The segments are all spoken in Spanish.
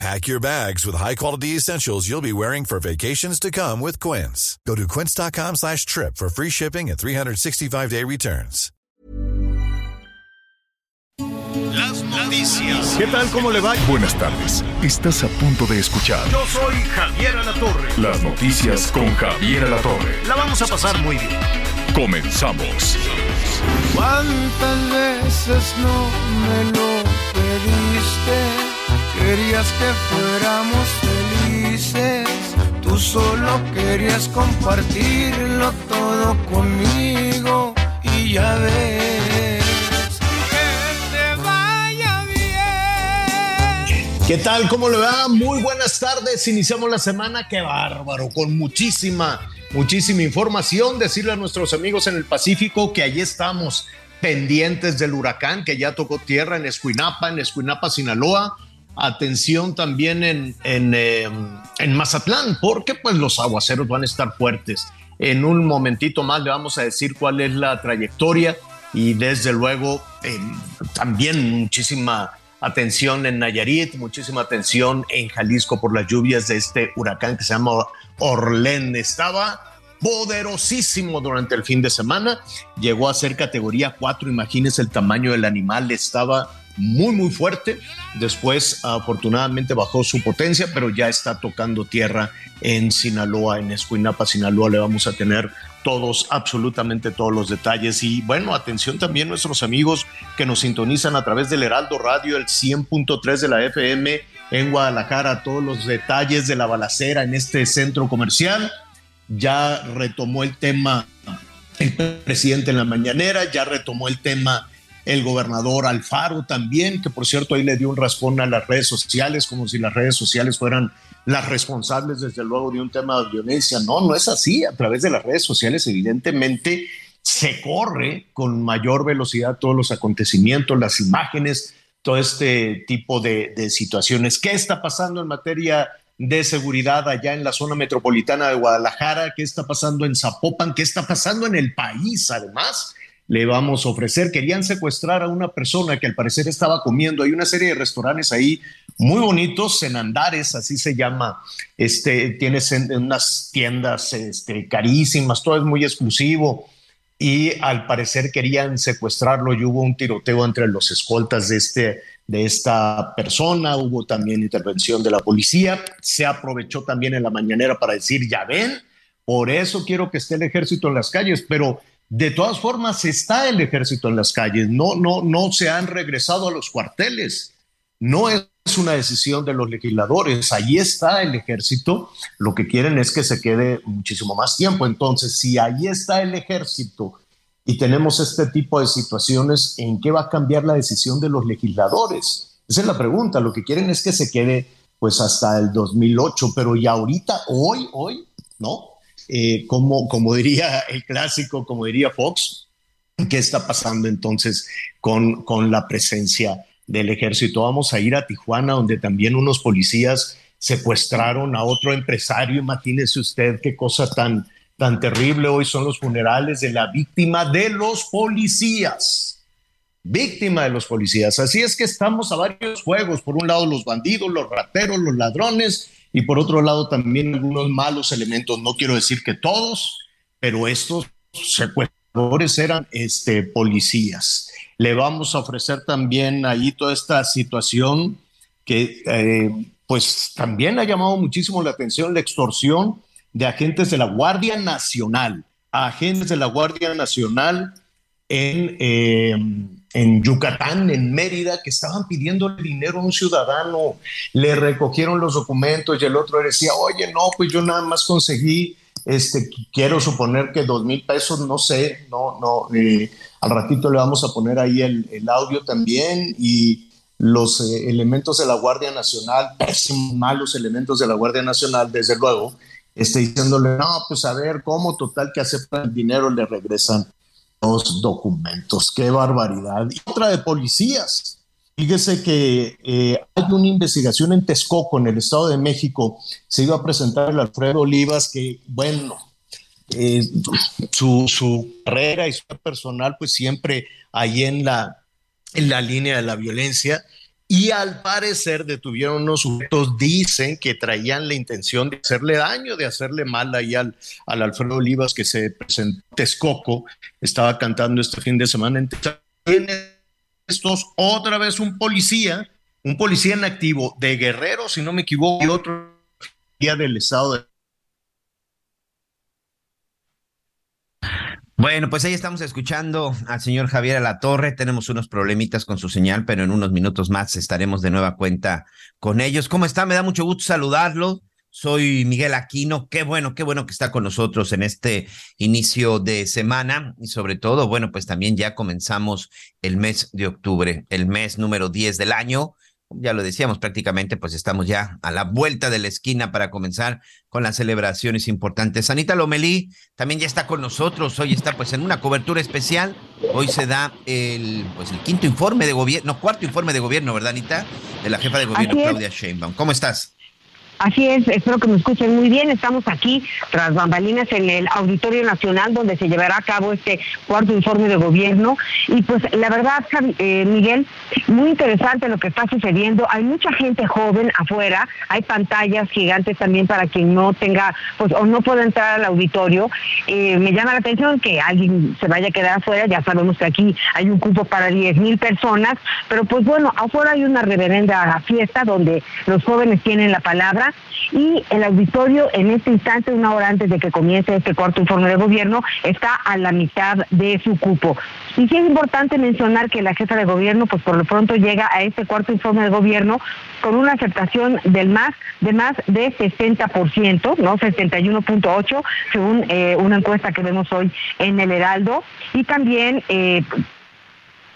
Pack your bags with high-quality essentials you'll be wearing for vacations to come with Quince. Go to quince.com slash trip for free shipping and 365-day returns. Las noticias. ¿Qué tal? ¿Cómo le va? Buenas tardes. Estás a punto de escuchar Yo soy Javier Alatorre. las noticias con Javier Alatorre. La vamos a pasar muy bien. Comenzamos. ¿Cuántas veces no me lo pediste? Querías que fuéramos felices. Tú solo querías compartirlo todo conmigo. Y ya ves que te vaya bien. ¿Qué tal? ¿Cómo le va? Muy buenas tardes. Iniciamos la semana. ¡Qué bárbaro! Con muchísima, muchísima información. Decirle a nuestros amigos en el Pacífico que allí estamos pendientes del huracán que ya tocó tierra en Escuinapa, en Escuinapa, Sinaloa. Atención también en, en, eh, en Mazatlán, porque pues los aguaceros van a estar fuertes. En un momentito más le vamos a decir cuál es la trayectoria y desde luego eh, también muchísima atención en Nayarit, muchísima atención en Jalisco por las lluvias de este huracán que se llama Orlén. Estaba poderosísimo durante el fin de semana, llegó a ser categoría 4, imagínense el tamaño del animal, estaba muy muy fuerte, después afortunadamente bajó su potencia, pero ya está tocando tierra en Sinaloa, en Escuinapa, Sinaloa, le vamos a tener todos, absolutamente todos los detalles. Y bueno, atención también nuestros amigos que nos sintonizan a través del Heraldo Radio, el 100.3 de la FM en Guadalajara, todos los detalles de la balacera en este centro comercial. Ya retomó el tema el presidente en la mañanera, ya retomó el tema el gobernador Alfaro también, que por cierto ahí le dio un raspón a las redes sociales, como si las redes sociales fueran las responsables desde luego de un tema de violencia. No, no es así. A través de las redes sociales evidentemente se corre con mayor velocidad todos los acontecimientos, las imágenes, todo este tipo de, de situaciones. ¿Qué está pasando en materia de seguridad allá en la zona metropolitana de Guadalajara? ¿Qué está pasando en Zapopan? ¿Qué está pasando en el país además? Le vamos a ofrecer. Querían secuestrar a una persona que al parecer estaba comiendo. Hay una serie de restaurantes ahí muy bonitos, Senandares, así se llama. Este, tienes unas tiendas este, carísimas, todo es muy exclusivo. Y al parecer querían secuestrarlo y hubo un tiroteo entre los escoltas de, este, de esta persona. Hubo también intervención de la policía. Se aprovechó también en la mañanera para decir, ya ven, por eso quiero que esté el ejército en las calles, pero de todas formas, está el ejército en las calles, no, no, no se han regresado a los cuarteles. No es una decisión de los legisladores, ahí está el ejército, lo que quieren es que se quede muchísimo más tiempo. Entonces, si ahí está el ejército y tenemos este tipo de situaciones, ¿en qué va a cambiar la decisión de los legisladores? Esa es la pregunta, lo que quieren es que se quede pues hasta el 2008, pero ya ahorita, hoy, hoy, no, eh, como, como diría el clásico, como diría Fox, qué está pasando entonces con, con la presencia del ejército. Vamos a ir a Tijuana, donde también unos policías secuestraron a otro empresario. Imagínese usted qué cosa tan, tan terrible. Hoy son los funerales de la víctima de los policías. Víctima de los policías. Así es que estamos a varios juegos. Por un lado, los bandidos, los rateros, los ladrones, y por otro lado también algunos malos elementos, no quiero decir que todos, pero estos secuestradores eran este, policías. Le vamos a ofrecer también ahí toda esta situación que eh, pues también ha llamado muchísimo la atención la extorsión de agentes de la Guardia Nacional, agentes de la Guardia Nacional en, eh, en Yucatán, en Mérida, que estaban pidiendo dinero a un ciudadano, le recogieron los documentos y el otro decía, oye, no, pues yo nada más conseguí, este, quiero suponer que dos mil pesos, no sé, no, no, eh, al ratito le vamos a poner ahí el, el audio también y los eh, elementos de la Guardia Nacional, pésimos, malos elementos de la Guardia Nacional, desde luego, este, diciéndole, no, pues a ver, ¿cómo total que aceptan el dinero le regresan los documentos. Qué barbaridad. Y otra de policías. Fíjese que eh, hay una investigación en Texcoco, en el Estado de México. Se iba a presentar el Alfredo Olivas, que, bueno, eh, su, su, carrera y su personal, pues siempre ahí en la, en la línea de la violencia. Y al parecer detuvieron unos sujetos, dicen que traían la intención de hacerle daño, de hacerle mal ahí al, al Alfredo Olivas que se presentó en Texcoco, estaba cantando este fin de semana en estos otra vez un policía, un policía en activo de Guerrero, si no me equivoco, y otro del estado de Bueno, pues ahí estamos escuchando al señor Javier Alatorre. Tenemos unos problemitas con su señal, pero en unos minutos más estaremos de nueva cuenta con ellos. ¿Cómo está? Me da mucho gusto saludarlo. Soy Miguel Aquino. Qué bueno, qué bueno que está con nosotros en este inicio de semana y sobre todo, bueno, pues también ya comenzamos el mes de octubre, el mes número 10 del año ya lo decíamos prácticamente, pues estamos ya a la vuelta de la esquina para comenzar con las celebraciones importantes. Anita Lomelí también ya está con nosotros, hoy está pues en una cobertura especial. Hoy se da el pues el quinto informe de gobierno, no, cuarto informe de gobierno, ¿verdad, Anita? De la jefa de gobierno Claudia Sheinbaum. ¿Cómo estás? Así es, espero que me escuchen muy bien. Estamos aquí tras bambalinas en el Auditorio Nacional donde se llevará a cabo este cuarto informe de gobierno. Y pues la verdad, eh, Miguel, muy interesante lo que está sucediendo. Hay mucha gente joven afuera, hay pantallas gigantes también para quien no tenga, pues o no pueda entrar al auditorio. Eh, me llama la atención que alguien se vaya a quedar afuera. Ya sabemos que aquí hay un cupo para 10 mil personas, pero pues bueno, afuera hay una reverenda fiesta donde los jóvenes tienen la palabra y el auditorio en este instante, una hora antes de que comience este cuarto informe de gobierno, está a la mitad de su cupo. Y sí es importante mencionar que la jefa de gobierno, pues por lo pronto llega a este cuarto informe de gobierno con una aceptación del más de más de 60%, ¿no? 61.8 según eh, una encuesta que vemos hoy en el Heraldo y también eh,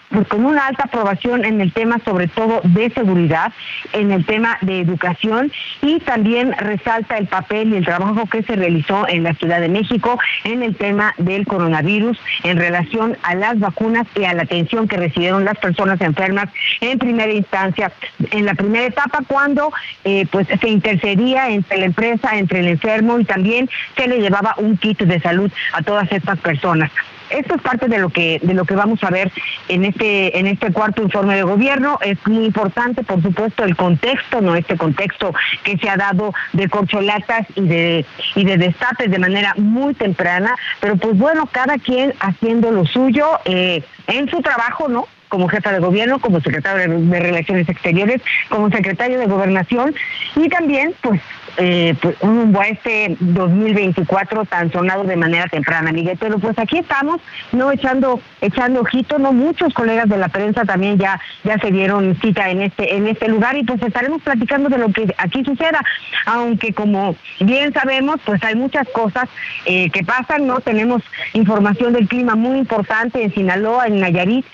pues con una alta aprobación en el tema sobre todo de seguridad, en el tema de educación y también resalta el papel y el trabajo que se realizó en la Ciudad de México en el tema del coronavirus en relación a las vacunas y a la atención que recibieron las personas enfermas en primera instancia, en la primera etapa cuando eh, pues se intercedía entre la empresa, entre el enfermo y también se le llevaba un kit de salud a todas estas personas. Esto es parte de lo que de lo que vamos a ver en este en este cuarto informe de gobierno. Es muy importante, por supuesto, el contexto, no este contexto que se ha dado de corcholatas y de y de destapes de manera muy temprana, pero pues bueno, cada quien haciendo lo suyo eh, en su trabajo, ¿no? como jefa de gobierno, como secretario de, Relaciones Exteriores, como secretario de Gobernación y también pues eh, pues, un a este 2024 tan sonado de manera temprana, Miguel. Pero pues aquí estamos, no echando echando ojito, no muchos colegas de la prensa también ya ya se dieron cita en este en este lugar y pues estaremos platicando de lo que aquí suceda, aunque como bien sabemos, pues hay muchas cosas eh, que pasan, no tenemos información del clima muy importante en Sinaloa, en Nayarit,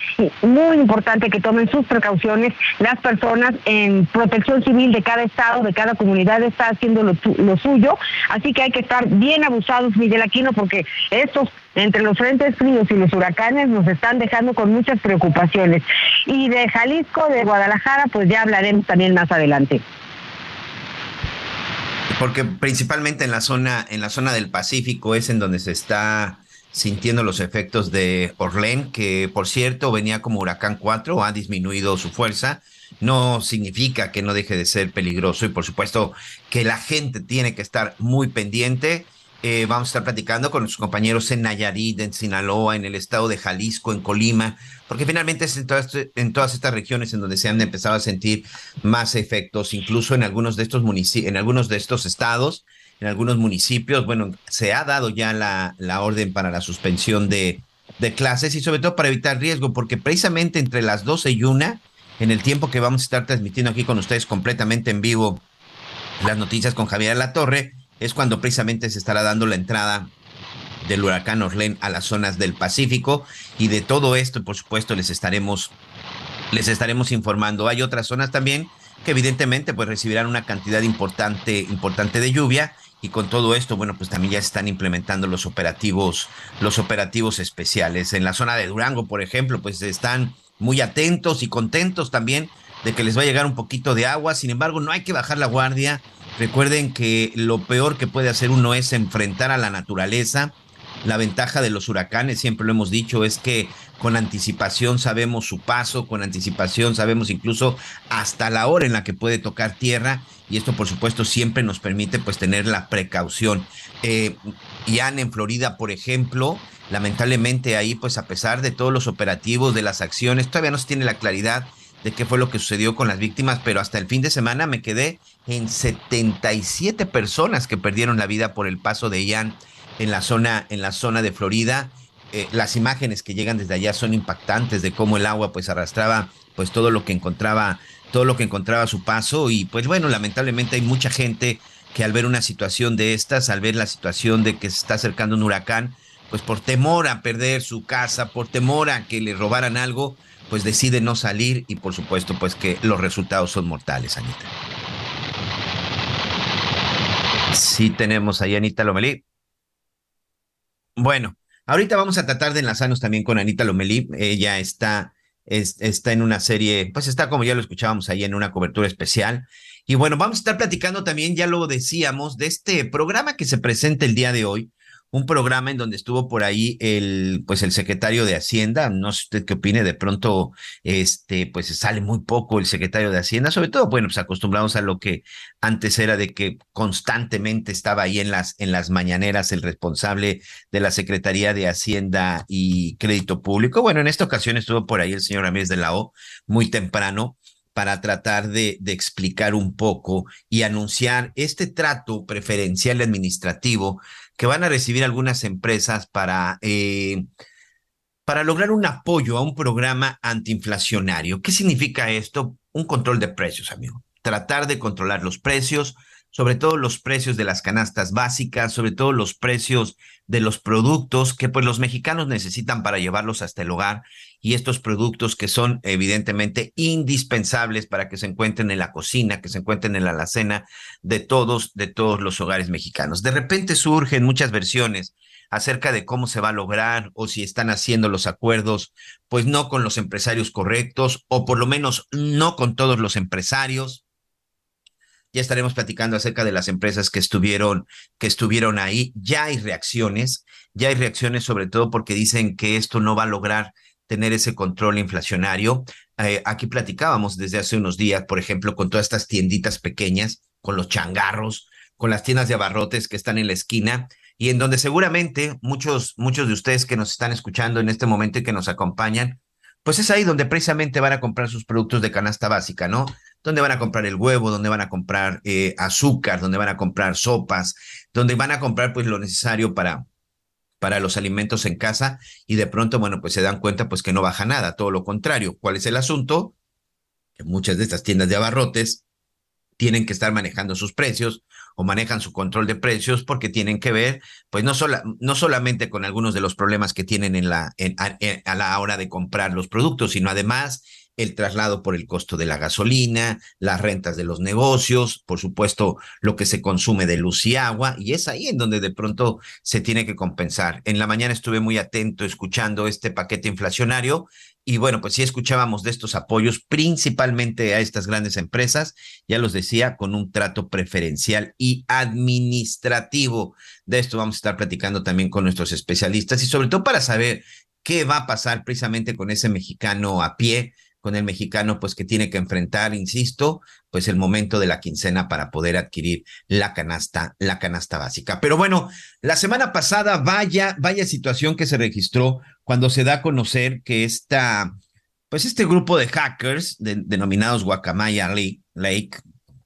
muy importante que tomen sus precauciones las personas en protección civil de cada estado, de cada comunidad. Está haciendo lo, suyo, así que hay que estar bien abusados, Miguel Aquino, porque estos entre los frentes fríos y los huracanes nos están dejando con muchas preocupaciones. Y de Jalisco, de Guadalajara, pues ya hablaremos también más adelante. Porque principalmente en la zona, en la zona del Pacífico es en donde se está sintiendo los efectos de Orlén, que por cierto venía como huracán 4, ha disminuido su fuerza no significa que no deje de ser peligroso y por supuesto que la gente tiene que estar muy pendiente. Eh, vamos a estar platicando con nuestros compañeros en Nayarit, en Sinaloa, en el estado de Jalisco, en Colima, porque finalmente es en todas, todas estas regiones en donde se han empezado a sentir más efectos, incluso en algunos de estos municipios, en algunos de estos estados, en algunos municipios, bueno, se ha dado ya la, la orden para la suspensión de, de clases y sobre todo para evitar riesgo, porque precisamente entre las 12 y una en el tiempo que vamos a estar transmitiendo aquí con ustedes completamente en vivo las noticias con Javier La Torre, es cuando precisamente se estará dando la entrada del huracán Orlén a las zonas del Pacífico y de todo esto, por supuesto, les estaremos les estaremos informando. Hay otras zonas también que evidentemente pues recibirán una cantidad importante, importante de lluvia y con todo esto, bueno, pues también ya están implementando los operativos, los operativos especiales. En la zona de Durango, por ejemplo, pues están muy atentos y contentos también de que les va a llegar un poquito de agua. Sin embargo, no hay que bajar la guardia. Recuerden que lo peor que puede hacer uno es enfrentar a la naturaleza. La ventaja de los huracanes, siempre lo hemos dicho, es que con anticipación sabemos su paso, con anticipación sabemos incluso hasta la hora en la que puede tocar tierra y esto por supuesto siempre nos permite pues tener la precaución. Eh, Ian en Florida, por ejemplo, lamentablemente ahí pues a pesar de todos los operativos, de las acciones, todavía no se tiene la claridad de qué fue lo que sucedió con las víctimas, pero hasta el fin de semana me quedé en 77 personas que perdieron la vida por el paso de Ian en la zona, en la zona de Florida. Eh, las imágenes que llegan desde allá son impactantes de cómo el agua pues arrastraba pues todo lo que encontraba, todo lo que encontraba a su paso y pues bueno, lamentablemente hay mucha gente que al ver una situación de estas, al ver la situación de que se está acercando un huracán, pues por temor a perder su casa, por temor a que le robaran algo, pues decide no salir y por supuesto pues que los resultados son mortales, Anita. Sí tenemos ahí Anita Lomelí. Bueno, ahorita vamos a tratar de enlazarnos también con Anita Lomelí. Ella está, está en una serie, pues está como ya lo escuchábamos ahí en una cobertura especial. Y bueno, vamos a estar platicando también, ya lo decíamos, de este programa que se presenta el día de hoy, un programa en donde estuvo por ahí el, pues el secretario de Hacienda, no sé usted qué opine, de pronto, este, pues sale muy poco el secretario de Hacienda, sobre todo, bueno, pues acostumbrados a lo que antes era de que constantemente estaba ahí en las, en las mañaneras el responsable de la Secretaría de Hacienda y Crédito Público. Bueno, en esta ocasión estuvo por ahí el señor Ramírez de la O, muy temprano, para tratar de, de, explicar un poco y anunciar este trato preferencial administrativo que van a recibir algunas empresas para, eh, para lograr un apoyo a un programa antiinflacionario. ¿Qué significa esto? Un control de precios, amigo. Tratar de controlar los precios, sobre todo los precios de las canastas básicas, sobre todo los precios de los productos que pues los mexicanos necesitan para llevarlos hasta el hogar y estos productos que son evidentemente indispensables para que se encuentren en la cocina, que se encuentren en la alacena de todos, de todos los hogares mexicanos. De repente surgen muchas versiones acerca de cómo se va a lograr o si están haciendo los acuerdos, pues no con los empresarios correctos o por lo menos no con todos los empresarios ya estaremos platicando acerca de las empresas que estuvieron, que estuvieron ahí. Ya hay reacciones, ya hay reacciones sobre todo porque dicen que esto no va a lograr tener ese control inflacionario. Eh, aquí platicábamos desde hace unos días, por ejemplo, con todas estas tienditas pequeñas, con los changarros, con las tiendas de abarrotes que están en la esquina y en donde seguramente muchos, muchos de ustedes que nos están escuchando en este momento y que nos acompañan, pues es ahí donde precisamente van a comprar sus productos de canasta básica, ¿no? Donde van a comprar el huevo, donde van a comprar eh, azúcar, donde van a comprar sopas, donde van a comprar pues lo necesario para, para los alimentos en casa y de pronto, bueno, pues se dan cuenta pues que no baja nada, todo lo contrario. ¿Cuál es el asunto? Que muchas de estas tiendas de abarrotes tienen que estar manejando sus precios o manejan su control de precios porque tienen que ver, pues no, sola, no solamente con algunos de los problemas que tienen en la, en, a la hora de comprar los productos, sino además el traslado por el costo de la gasolina, las rentas de los negocios, por supuesto, lo que se consume de luz y agua, y es ahí en donde de pronto se tiene que compensar. En la mañana estuve muy atento escuchando este paquete inflacionario y bueno, pues sí escuchábamos de estos apoyos principalmente a estas grandes empresas, ya los decía, con un trato preferencial y administrativo. De esto vamos a estar platicando también con nuestros especialistas y sobre todo para saber qué va a pasar precisamente con ese mexicano a pie con el mexicano, pues que tiene que enfrentar, insisto, pues el momento de la quincena para poder adquirir la canasta, la canasta básica. Pero bueno, la semana pasada, vaya, vaya situación que se registró cuando se da a conocer que esta, pues este grupo de hackers denominados Guacamaya Lake,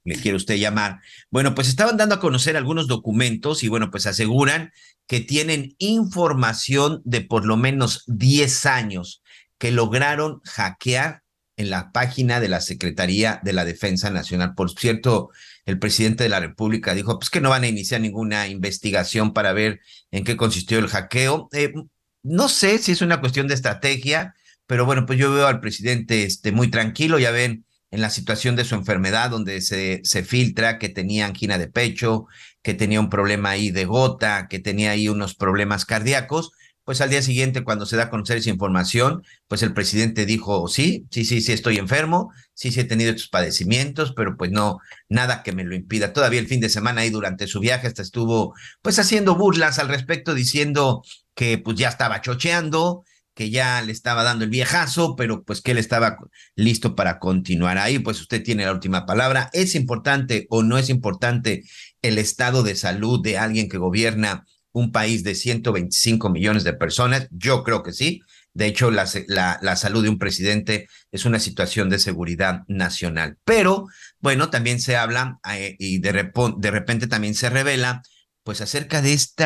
le quiere usted llamar, bueno, pues estaban dando a conocer algunos documentos y bueno, pues aseguran que tienen información de por lo menos 10 años que lograron hackear en la página de la Secretaría de la Defensa Nacional. Por cierto, el presidente de la República dijo pues que no van a iniciar ninguna investigación para ver en qué consistió el hackeo. Eh, no sé si es una cuestión de estrategia, pero bueno, pues yo veo al presidente este, muy tranquilo, ya ven en la situación de su enfermedad, donde se, se filtra que tenía angina de pecho, que tenía un problema ahí de gota, que tenía ahí unos problemas cardíacos, pues al día siguiente, cuando se da a conocer esa información, pues el presidente dijo, sí, sí, sí, sí estoy enfermo, sí, sí he tenido estos padecimientos, pero pues no, nada que me lo impida. Todavía el fin de semana ahí durante su viaje hasta estuvo pues haciendo burlas al respecto, diciendo que pues ya estaba chocheando, que ya le estaba dando el viejazo, pero pues que él estaba listo para continuar. Ahí pues usted tiene la última palabra. ¿Es importante o no es importante el estado de salud de alguien que gobierna un país de 125 millones de personas? Yo creo que sí. De hecho, la, la, salud de un presidente es una situación de seguridad nacional. Pero, bueno, también se habla eh, y de, de repente también se revela pues acerca de este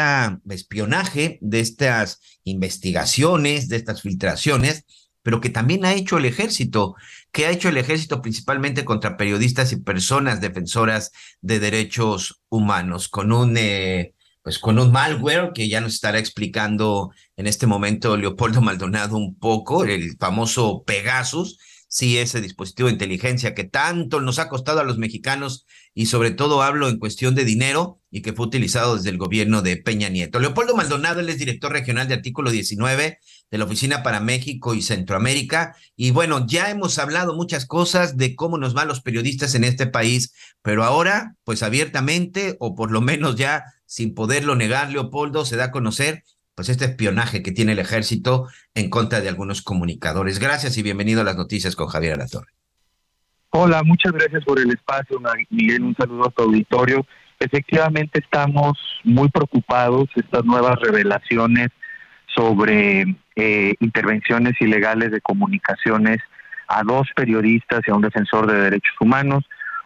espionaje, de estas investigaciones, de estas filtraciones, pero que también ha hecho el ejército, que ha hecho el ejército principalmente contra periodistas y personas defensoras de derechos humanos, con un, eh, pues con un malware que ya nos estará explicando en este momento Leopoldo Maldonado un poco, el famoso Pegasus, sí ese dispositivo de inteligencia que tanto nos ha costado a los mexicanos y sobre todo hablo en cuestión de dinero y que fue utilizado desde el gobierno de Peña Nieto. Leopoldo Maldonado, él es director regional de artículo 19 de la Oficina para México y Centroamérica. Y bueno, ya hemos hablado muchas cosas de cómo nos van los periodistas en este país, pero ahora, pues abiertamente, o por lo menos ya sin poderlo negar, Leopoldo se da a conocer pues este espionaje que tiene el ejército en contra de algunos comunicadores. Gracias y bienvenido a las noticias con Javier Alatorre. Hola, muchas gracias por el espacio, Miguel. Un saludo a tu auditorio. Efectivamente, estamos muy preocupados estas nuevas revelaciones sobre eh, intervenciones ilegales de comunicaciones a dos periodistas y a un defensor de derechos humanos,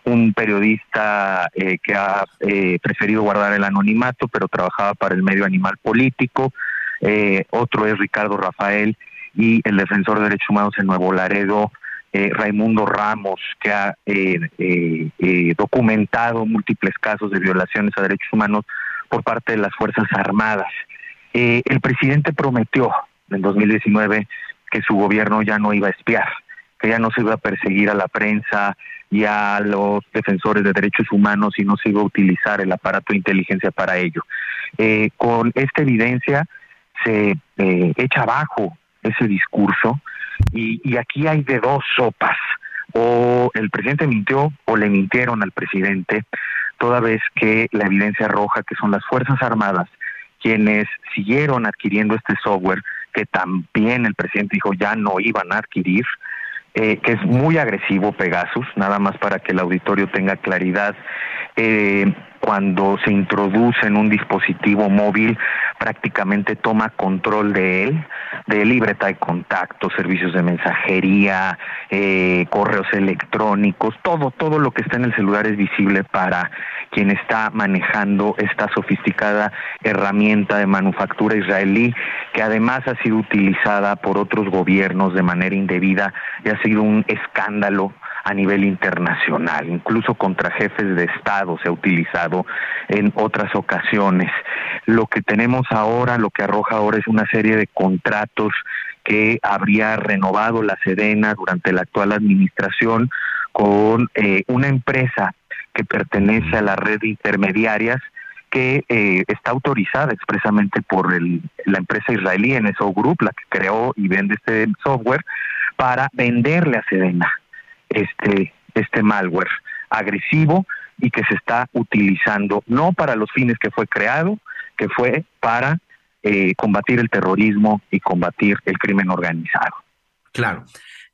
un periodista eh, que ha eh, preferido guardar el anonimato, pero trabajaba para el medio animal político, eh, otro es Ricardo Rafael y el defensor de derechos humanos en Nuevo Laredo, Raimundo Ramos, que ha documentado múltiples casos de violaciones a derechos humanos por parte de las Fuerzas Armadas. el presidente prometió en 2019 que su gobierno ya no iba a espiar, que ya no se iba a perseguir a la prensa, y a los defensores de derechos humanos y no se iba a utilizar el aparato de inteligencia para ello. Eh, con esta evidencia se eh, echa abajo ese discurso y, y aquí hay de dos sopas. O el presidente mintió o le mintieron al presidente, toda vez que la evidencia arroja que son las Fuerzas Armadas quienes siguieron adquiriendo este software que también el presidente dijo ya no iban a adquirir, eh, que es muy agresivo Pegasus, nada más para que el auditorio tenga claridad. Eh, cuando se introduce en un dispositivo móvil, prácticamente toma control de él, de libreta de contacto, servicios de mensajería, eh, correos electrónicos, todo, todo lo que está en el celular es visible para quien está manejando esta sofisticada herramienta de manufactura israelí, que además ha sido utilizada por otros gobiernos de manera indebida y ha sido un escándalo a nivel internacional, incluso contra jefes de Estado se ha utilizado en otras ocasiones. Lo que tenemos ahora, lo que arroja ahora es una serie de contratos que habría renovado la Sedena durante la actual administración con eh, una empresa que pertenece a la red de intermediarias que eh, está autorizada expresamente por el, la empresa israelí NSO Group, la que creó y vende este software, para venderle a Sedena este, este malware agresivo y que se está utilizando no para los fines que fue creado, que fue para eh, combatir el terrorismo y combatir el crimen organizado. Claro.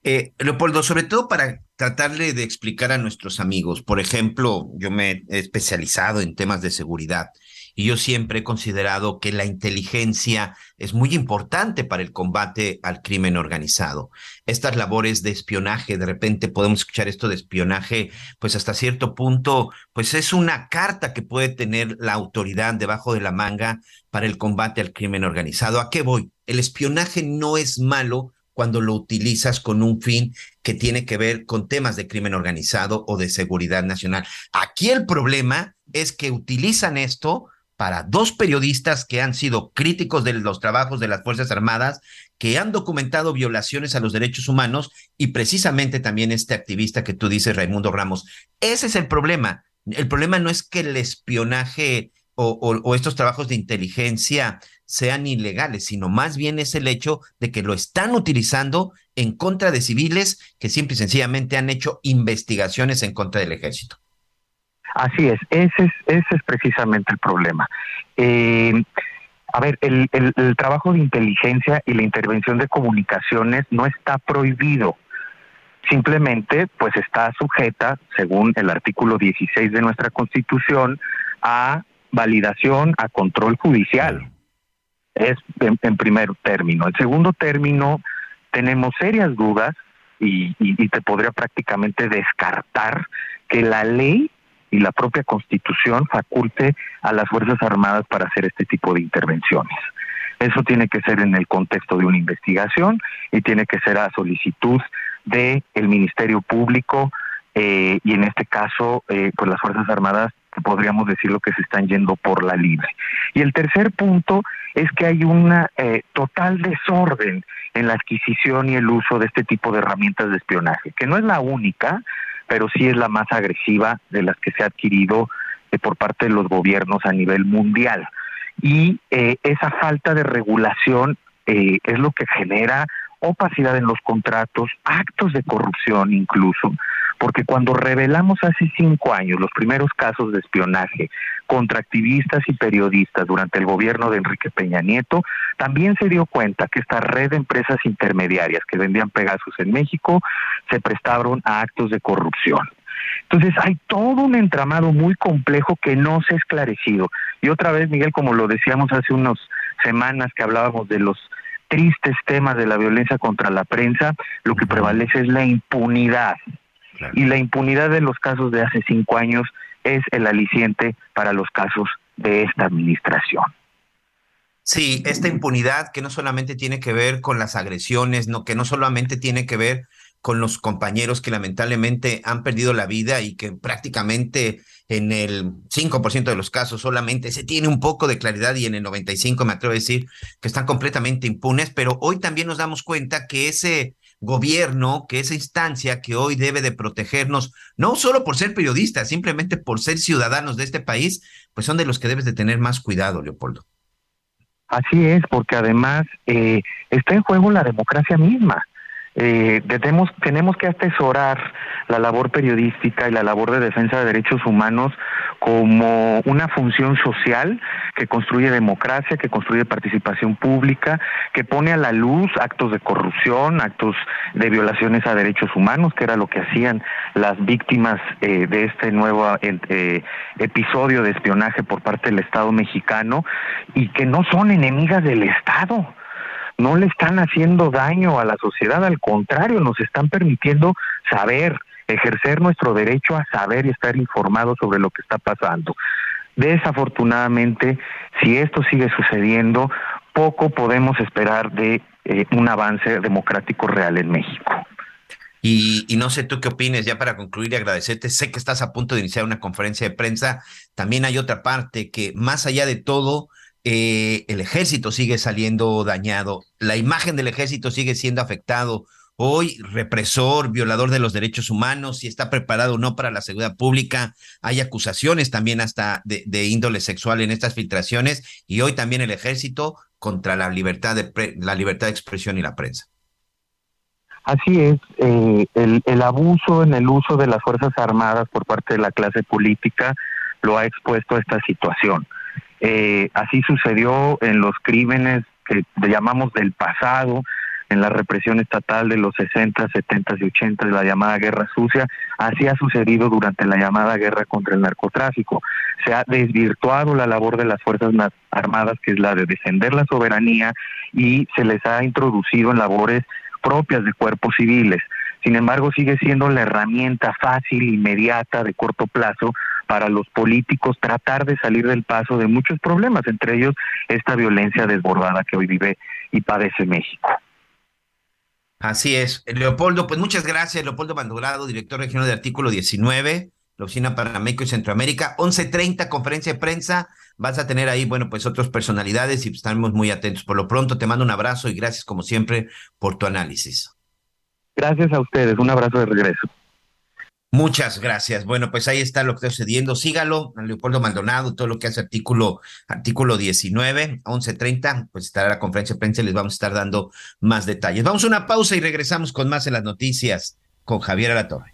Eh, Leopoldo, sobre todo para tratarle de explicar a nuestros amigos, por ejemplo, yo me he especializado en temas de seguridad y yo siempre he considerado que la inteligencia es muy importante para el combate al crimen organizado. Estas labores de espionaje, de repente podemos escuchar esto de espionaje, pues hasta cierto punto, pues es una carta que puede tener la autoridad debajo de la manga para el combate al crimen organizado. ¿A qué voy? El espionaje no es malo cuando lo utilizas con un fin que tiene que ver con temas de crimen organizado o de seguridad nacional. Aquí el problema es que utilizan esto para dos periodistas que han sido críticos de los trabajos de las Fuerzas Armadas, que han documentado violaciones a los derechos humanos y precisamente también este activista que tú dices, Raimundo Ramos. Ese es el problema. El problema no es que el espionaje o, estos trabajos de inteligencia sean ilegales, sino más bien es el hecho de que lo están utilizando en contra de civiles que simple y sencillamente han hecho investigaciones en contra del ejército. Así es, ese es, ese es precisamente el problema. Eh, a ver, el, trabajo de inteligencia y la intervención de comunicaciones no está prohibido. Simplemente, pues está sujeta, según el artículo 16 de nuestra Constitución, a validación, a control judicial. Es en, primer término. En segundo término, tenemos serias dudas y, y te podría prácticamente descartar que la ley y la propia Constitución faculte a las Fuerzas Armadas para hacer este tipo de intervenciones. Eso tiene que ser en el contexto de una investigación y tiene que ser a solicitud del el Ministerio Público eh, y en este caso, eh, pues las Fuerzas Armadas podríamos decirlo que se están yendo por la libre. Y el tercer punto es que hay un eh, total desorden en la adquisición y el uso de este tipo de herramientas de espionaje, que no es la única, pero sí es la más agresiva de las que se ha adquirido eh, por parte de los gobiernos a nivel mundial. Y eh, esa falta de regulación eh, es lo que genera opacidad en los contratos, actos de corrupción incluso, porque cuando revelamos hace cinco años los primeros casos de espionaje contra activistas y periodistas durante el gobierno de Enrique Peña Nieto, también se dio cuenta que esta red de empresas intermediarias que vendían Pegasus en México se prestaron a actos de corrupción. Entonces hay todo un entramado muy complejo que no se ha esclarecido. Y otra vez, Miguel, como lo decíamos hace unas semanas que hablábamos de los tristes temas de la violencia contra la prensa, lo que prevalece es la impunidad. Y la impunidad de los casos de hace cinco años es el aliciente para los casos de esta administración. Sí, esta impunidad que no solamente tiene que ver con las agresiones, no, que no solamente tiene que ver con los compañeros que lamentablemente han perdido la vida y que prácticamente en el 5% de los casos solamente se tiene un poco de claridad y en el 95% me atrevo a decir que están completamente impunes, pero hoy también nos damos cuenta que ese gobierno, que esa instancia que hoy debe de protegernos, no solo por ser periodistas, simplemente por ser ciudadanos de este país, pues son de los que debes de tener más cuidado, Leopoldo. Así es, porque además eh, está en juego la democracia misma. Eh, tenemos, tenemos que atesorar la labor periodística y la labor de defensa de derechos humanos como una función social que construye democracia, que construye participación pública, que pone a la luz actos de corrupción, actos de violaciones a derechos humanos, que era lo que hacían las víctimas eh, de este nuevo eh, episodio de espionaje por parte del Estado mexicano y que no son enemigas del Estado no le están haciendo daño a la sociedad, al contrario, nos están permitiendo saber, ejercer nuestro derecho a saber y estar informados sobre lo que está pasando. Desafortunadamente, si esto sigue sucediendo, poco podemos esperar de eh, un avance democrático real en México. Y, y, no sé tú qué opines, ya para concluir y agradecerte, sé que estás a punto de iniciar una conferencia de prensa, también hay otra parte que más allá de todo, eh, el ejército sigue saliendo dañado, la imagen del ejército sigue siendo afectado. Hoy, represor, violador de los derechos humanos, si está preparado o no para la seguridad pública, hay acusaciones también hasta de, índole sexual en estas filtraciones, y hoy también el ejército contra la libertad de, la libertad de expresión y la prensa. Así es, eh, el, el abuso en el uso de las Fuerzas Armadas por parte de la clase política lo ha expuesto a esta situación. Eh, así sucedió en los crímenes que llamamos del pasado, en la represión estatal de los 60, 70 y 80 de la llamada guerra sucia, así ha sucedido durante la llamada guerra contra el narcotráfico. Se ha desvirtuado la labor de las Fuerzas Armadas, que es la de defender la soberanía, y se les ha introducido en labores propias de cuerpos civiles. Sin embargo, sigue siendo la herramienta fácil, inmediata, de corto plazo para los políticos tratar de salir del paso de muchos problemas, entre ellos esta violencia desbordada que hoy vive y padece México. Así es. Leopoldo, pues muchas gracias, Leopoldo Bandurado, director regional de Artículo 19. la Oficina para México y Centroamérica. 11.30, conferencia de prensa. Vas a tener ahí, bueno, pues otras personalidades y estamos muy atentos. Por lo pronto, te mando un abrazo y gracias, como siempre, por tu análisis. Gracias a ustedes. Un abrazo de regreso. Muchas gracias. Bueno, pues ahí está lo que está sucediendo. Sígalo, Leopoldo Maldonado, todo lo que hace artículo, artículo 19, 11.30, pues estará la conferencia de prensa y les vamos a estar dando más detalles. Vamos a una pausa y regresamos con más en las noticias con Javier Alatorre.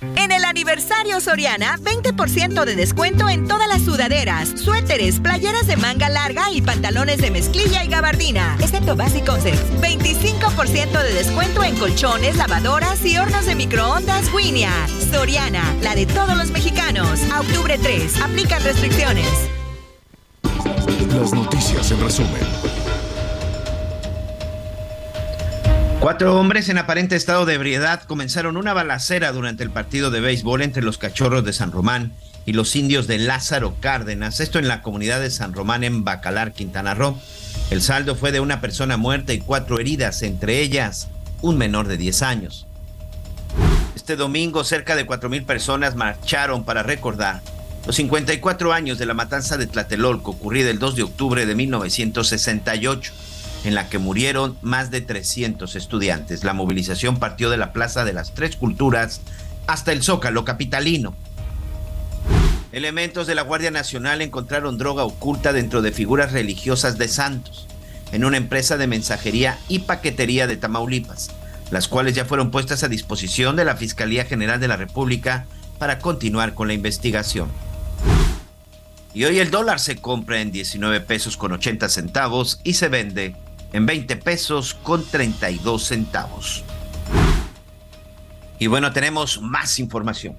En el aniversario Soriana, 20% de descuento en todas las sudaderas, suéteres, playeras de manga larga y pantalones de mezclilla y gabardina, excepto Basic Concepts. 25% de descuento en colchones, lavadoras y hornos de microondas Winia. Soriana, la de todos los mexicanos. A octubre 3, aplican restricciones. Las noticias en resumen. Cuatro hombres en aparente estado de ebriedad comenzaron una balacera durante el partido de béisbol entre los cachorros de San Román y los indios de Lázaro Cárdenas, esto en la comunidad de San Román en Bacalar, Quintana Roo. El saldo fue de una persona muerta y cuatro heridas, entre ellas un menor de 10 años. Este domingo cerca de cuatro mil personas marcharon para recordar los 54 años de la matanza de Tlatelolco ocurrida el 2 de octubre de 1968 en la que murieron más de 300 estudiantes. La movilización partió de la Plaza de las Tres Culturas hasta el Zócalo capitalino. Elementos de la Guardia Nacional encontraron droga oculta dentro de figuras religiosas de santos en una empresa de mensajería y paquetería de Tamaulipas, las cuales ya fueron puestas a disposición de la Fiscalía General de la República para continuar con la investigación. Y hoy el dólar se compra en 19 pesos con 80 centavos y se vende en 20 pesos con 32 centavos. Y bueno, tenemos más información.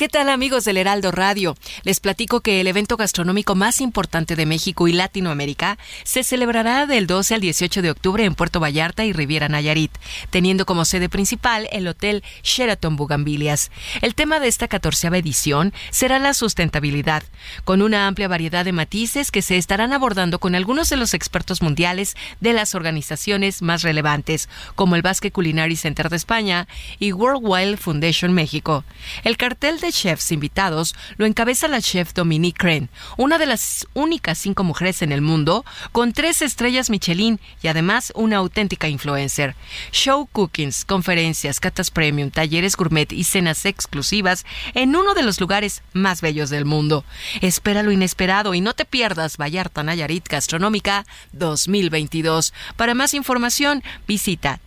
¿Qué tal amigos del Heraldo Radio? Les platico que el evento gastronómico más importante de México y Latinoamérica se celebrará del 12 al 18 de octubre en Puerto Vallarta y Riviera Nayarit, teniendo como sede principal el Hotel Sheraton Bugambilias. El tema de esta catorceava edición será la sustentabilidad, con una amplia variedad de matices que se estarán abordando con algunos de los expertos mundiales de las organizaciones más relevantes, como el Basque Culinary Center de España y World Wild Foundation México. El cartel de chefs invitados lo encabeza la chef Dominique Crane, una de las únicas cinco mujeres en el mundo con tres estrellas Michelin y además una auténtica influencer. Show cookings, conferencias, catas premium, talleres gourmet y cenas exclusivas en uno de los lugares más bellos del mundo. Espera lo inesperado y no te pierdas Vallarta Nayarit Gastronómica 2022. Para más información, visita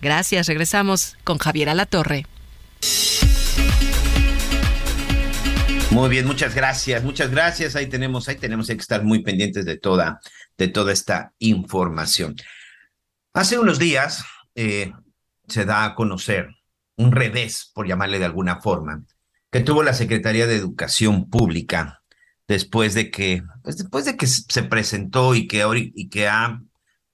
Gracias, regresamos con Javier Alatorre. Muy bien, muchas gracias, muchas gracias. Ahí tenemos, ahí tenemos que estar muy pendientes de toda, de toda esta información. Hace unos días eh, se da a conocer un revés, por llamarle de alguna forma, que tuvo la Secretaría de Educación Pública después de que, pues después de que se presentó y que, y que ha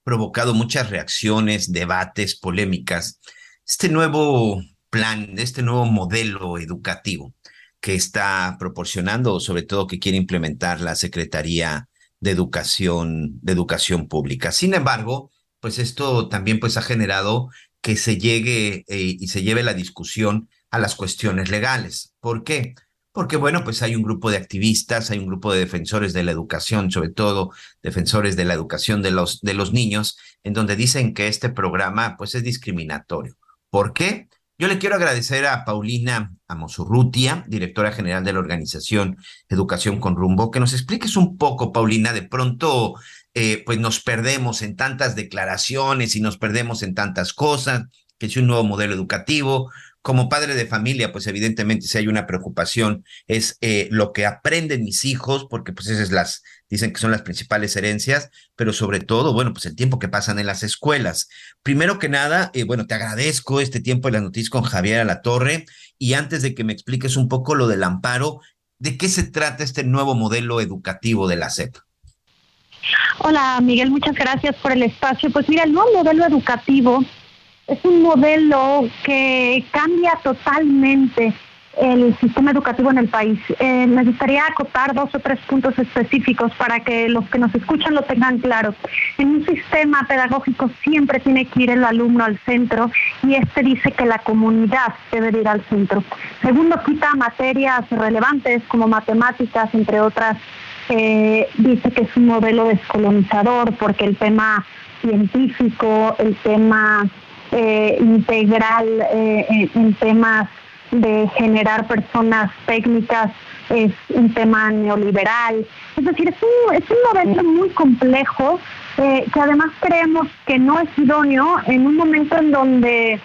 provocado muchas reacciones, debates, polémicas, este nuevo plan, este nuevo modelo educativo que está proporcionando, sobre todo que quiere implementar la Secretaría de Educación, de Educación Pública. Sin embargo, pues esto también pues ha generado que se llegue eh, y se lleve la discusión a las cuestiones legales. ¿Por qué? Porque, bueno, pues hay un grupo de activistas, hay un grupo de defensores de la educación, sobre todo defensores de la educación de los, de los niños, en donde dicen que este programa, pues, es discriminatorio. ¿Por qué? Yo le quiero agradecer a Paulina Amosurrutia, directora general de la organización Educación con Rumbo, que nos expliques un poco, Paulina, de pronto eh, pues nos perdemos en tantas declaraciones y nos perdemos en tantas cosas, que es un nuevo modelo educativo, como padre de familia, pues evidentemente si hay una preocupación es eh, lo que aprenden mis hijos, porque pues esas las, dicen que son las principales herencias, pero sobre todo, bueno, pues el tiempo que pasan en las escuelas. Primero que nada, eh, bueno, te agradezco este tiempo de la noticia con Javier Alatorre y antes de que me expliques un poco lo del amparo, ¿de qué se trata este nuevo modelo educativo de la SEP? Hola Miguel, muchas gracias por el espacio. Pues mira, el nuevo modelo educativo es un modelo que cambia totalmente el sistema educativo en el país. Eh, me gustaría acotar dos o tres puntos específicos para que los que nos escuchan lo tengan claro. En un sistema pedagógico siempre tiene que ir el alumno al centro y este dice que la comunidad debe ir al centro. Segundo, quita materias relevantes como matemáticas, entre otras. Eh, dice que es un modelo descolonizador porque el tema científico, el tema eh, integral eh, en, temas de generar personas técnicas es un tema neoliberal. Es decir, es un, es un modelo muy complejo eh, que además creemos que no es idóneo en un momento en donde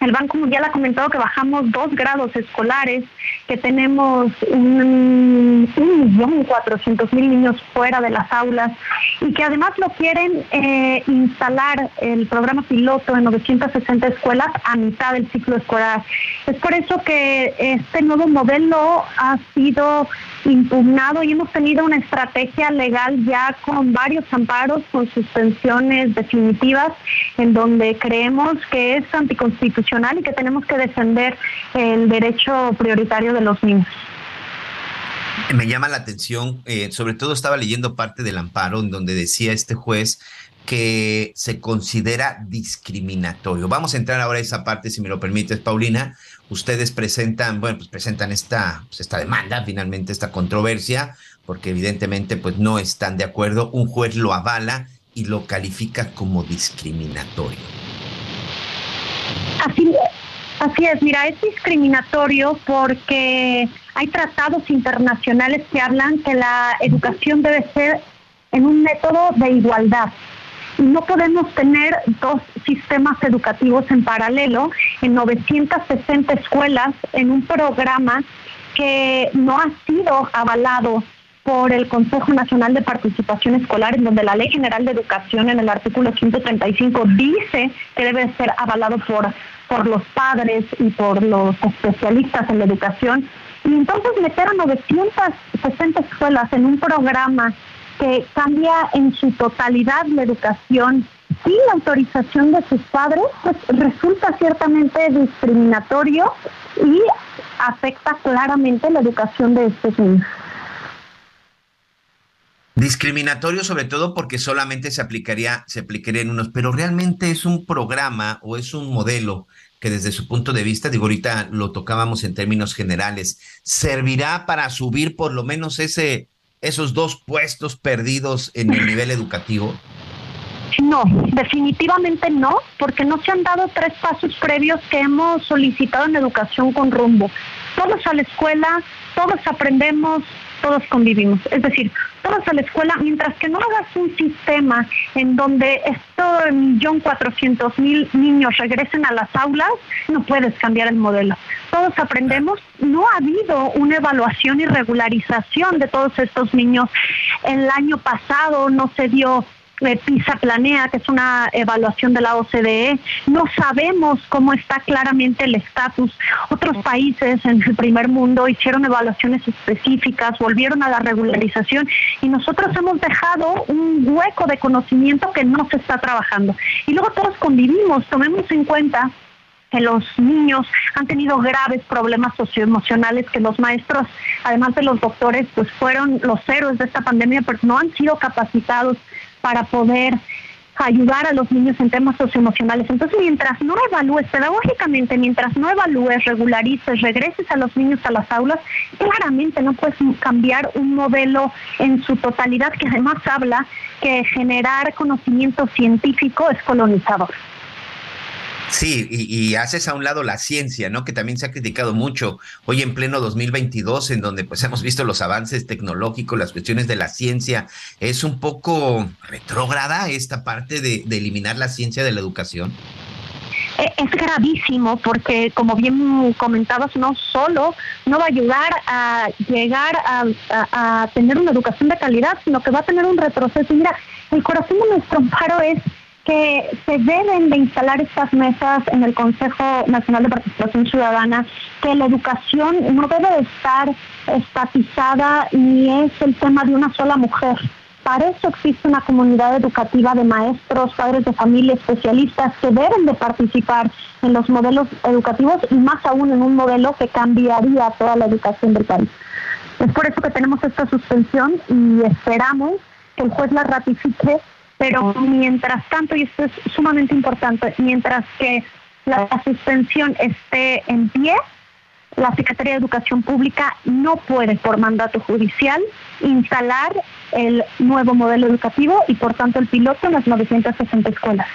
el Banco Mundial ha comentado que bajamos dos grados escolares, que tenemos un, millón cuatrocientos mil niños fuera de las aulas y que además lo quieren eh, instalar el programa piloto en 960 escuelas a mitad del ciclo escolar. Es por eso que este nuevo modelo ha sido impugnado y hemos tenido una estrategia legal ya con varios amparos, con suspensiones definitivas, en donde creemos que es anticonstitucional y que tenemos que defender el derecho prioritario de los niños. Me llama la atención, eh, sobre todo estaba leyendo parte del amparo en donde decía este juez que se considera discriminatorio. Vamos a entrar ahora a esa parte, si me lo permites, Paulina. Ustedes presentan, bueno, pues presentan esta, pues esta demanda, finalmente esta controversia, porque evidentemente pues no están de acuerdo. Un juez lo avala y lo califica como discriminatorio. Así, así es, mira, es discriminatorio porque hay tratados internacionales que hablan que la educación debe ser en un método de igualdad no podemos tener dos sistemas educativos en paralelo en 960 escuelas en un programa que no ha sido avalado por el Consejo Nacional de Participación Escolar, en donde la Ley General de Educación en el artículo 135 dice que debe ser avalado por, por los padres y por los especialistas en la educación. Y entonces meter a 960 escuelas en un programa que cambia en su totalidad la educación sin la autorización de sus padres, pues resulta ciertamente discriminatorio y afecta claramente la educación de estos niños. Discriminatorio sobre todo porque solamente se aplicaría, se aplicaría en unos, pero realmente es un programa o es un modelo que desde su punto de vista, digo, ahorita lo tocábamos en términos generales, servirá para subir por lo menos ese esos dos puestos perdidos en el nivel educativo? No, definitivamente no, porque no se han dado tres pasos previos que hemos solicitado en educación con rumbo. Todos a la escuela, todos aprendemos, todos convivimos. Es decir, todos a la escuela, mientras que no hagas un sistema en donde estos millón cuatrocientos mil niños regresen a las aulas, no puedes cambiar el modelo. Todos aprendemos, no ha habido una evaluación y regularización de todos estos niños. El año pasado no se dio PISA Planea, que es una evaluación de la OCDE. No sabemos cómo está claramente el estatus. Otros países en el primer mundo hicieron evaluaciones específicas, volvieron a la regularización y nosotros hemos dejado un hueco de conocimiento que no se está trabajando. Y luego todos convivimos, tomemos en cuenta que los niños han tenido graves problemas socioemocionales, que los maestros, además de los doctores, pues fueron los héroes de esta pandemia, pero no han sido capacitados para poder ayudar a los niños en temas socioemocionales. Entonces, mientras no evalúes pedagógicamente, mientras no evalúes, regularices, regreses a los niños a las aulas, claramente no puedes cambiar un modelo en su totalidad que además habla que generar conocimiento científico es colonizador. Sí, y, haces a un lado la ciencia, ¿no? Que también se ha criticado mucho hoy en pleno 2022, en donde pues hemos visto los avances tecnológicos, las cuestiones de la ciencia. ¿Es un poco retrógrada esta parte de, eliminar la ciencia de la educación? e, es gravísimo porque, como bien comentabas, no solo no va a ayudar a llegar a, tener una educación de calidad, sino que va a tener un retroceso. Y mira, el corazón de nuestro amparo es que se deben de instalar estas mesas en el Consejo Nacional de Participación Ciudadana, que la educación no debe de estar estatizada ni es el tema de una sola mujer. Para eso existe una comunidad educativa de maestros, padres de familia, especialistas que deben de participar en los modelos educativos y más aún en un modelo que cambiaría toda la educación del país. Es por eso que tenemos esta suspensión y esperamos que el juez la ratifique, pero mientras tanto, y esto es sumamente importante, mientras que la suspensión esté en pie, la Secretaría de Educación Pública no puede, por mandato judicial, instalar el nuevo modelo educativo y, por tanto, el piloto en las 960 escuelas.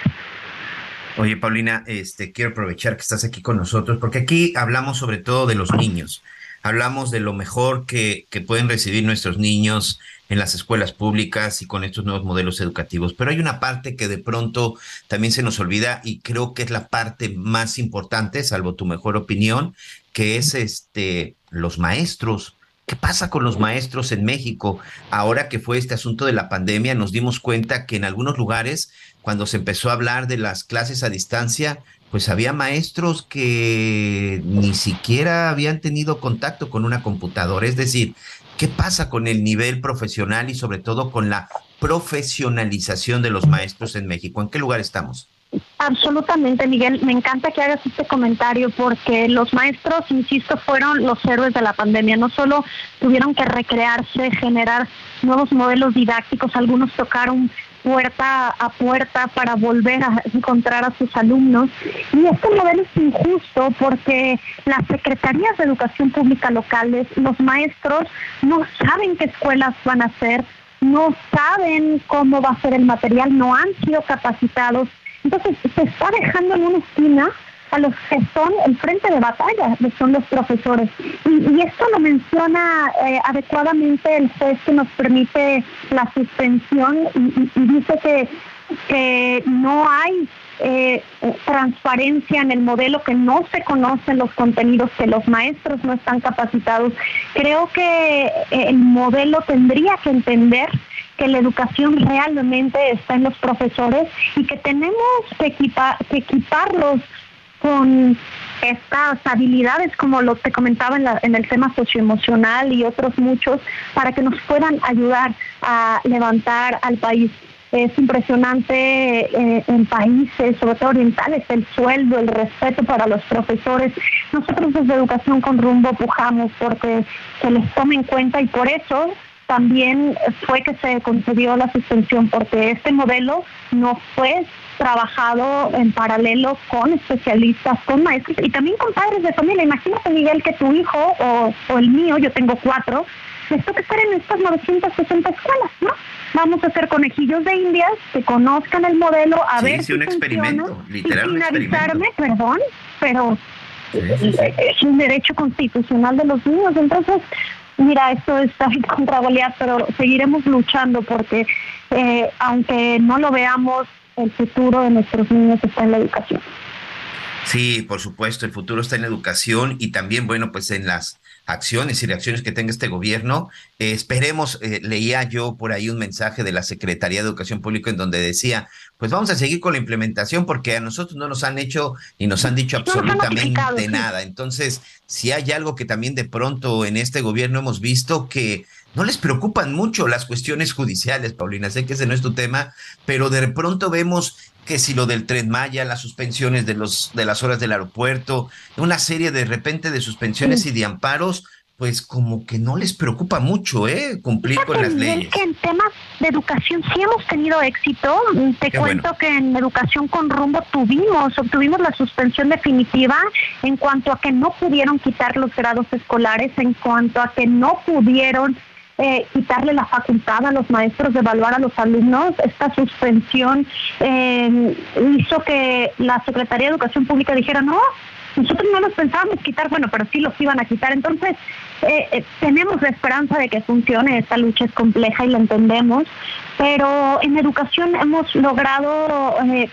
Oye, Paulina, este, quiero aprovechar que estás aquí con nosotros, porque aquí hablamos sobre todo de los niños. Hablamos de lo mejor que, que pueden recibir nuestros niños en las escuelas públicas y con estos nuevos modelos educativos. Pero hay una parte que de pronto también se nos olvida y creo que es la parte más importante, salvo tu mejor opinión, que es este los maestros. ¿Qué pasa con los maestros en México? Ahora que fue este asunto de la pandemia, nos dimos cuenta que en algunos lugares, cuando se empezó a hablar de las clases a distancia, pues había maestros que ni siquiera habían tenido contacto con una computadora. Es decir, ¿qué pasa con el nivel profesional y sobre todo con la profesionalización de los maestros en México? ¿En qué lugar estamos? Absolutamente, Miguel. Me encanta que hagas este comentario porque los maestros, insisto, fueron los héroes de la pandemia. No solo tuvieron que recrearse, generar nuevos modelos didácticos, algunos tocaron puerta a puerta para volver a encontrar a sus alumnos. Y este modelo es injusto porque las secretarías de educación pública locales, los maestros no saben qué escuelas van a hacer, no saben cómo va a ser el material, no han sido capacitados entonces se está dejando en una esquina a los que son el frente de batalla, que son los profesores. Y, esto lo menciona eh, adecuadamente el juez que nos permite la suspensión y, dice que, que no hay eh, transparencia en el modelo, que no se conocen los contenidos, que los maestros no están capacitados. Creo que el modelo tendría que entender que la educación realmente está en los profesores y que tenemos que, que equiparlos con estas habilidades, como lo que comentaba en, en, el tema socioemocional y otros muchos, para que nos puedan ayudar a levantar al país. Es impresionante eh, en países, sobre todo orientales, el sueldo, el respeto para los profesores. Nosotros desde Educación con Rumbo pujamos porque se les tome en cuenta y por eso también fue que se concedió la suspensión porque este modelo no fue trabajado en paralelo con especialistas, con maestros y también con padres de familia. Imagínate, Miguel, que tu hijo o, el mío, yo tengo cuatro, les toca estar en estas 960 escuelas, ¿no? Vamos a hacer conejillos de indias que conozcan el modelo, a ver si un experimento, literal, y finalizarme, perdón, pero es un derecho constitucional de los niños. Entonces, Mira, esto está en contra pero seguiremos luchando porque eh, aunque no lo veamos, el futuro de nuestros niños está en la educación. Sí, por supuesto, el futuro está en la educación y también, bueno, pues en las acciones y reacciones que tenga este gobierno. Eh, esperemos, eh, leía yo por ahí un mensaje de la Secretaría de Educación Pública en donde decía, pues vamos a seguir con la implementación porque a nosotros no nos han hecho ni nos han dicho absolutamente nada. Entonces, si hay algo que también de pronto en este gobierno hemos visto que no les preocupan mucho las cuestiones judiciales, Paulina, sé que ese no es tu tema, pero de pronto vemos que si lo del tren Maya, las suspensiones de los de las horas del aeropuerto, una serie de repente de suspensiones y de amparos, pues como que no les preocupa mucho, ¿eh? Cumplir con las leyes. que en temas de educación sí hemos tenido éxito. Te cuento que en educación con rumbo tuvimos, obtuvimos la suspensión definitiva en cuanto a que no pudieron quitar los grados escolares, en cuanto a que no pudieron eh, quitarle la facultad a los maestros de evaluar a los alumnos. Esta suspensión eh, hizo que la Secretaría de Educación Pública dijera, no, nosotros no los pensábamos quitar, bueno, pero sí los iban a quitar. Entonces, eh, eh, tenemos la esperanza de que funcione. Esta lucha es compleja y la entendemos, pero en educación hemos logrado eh,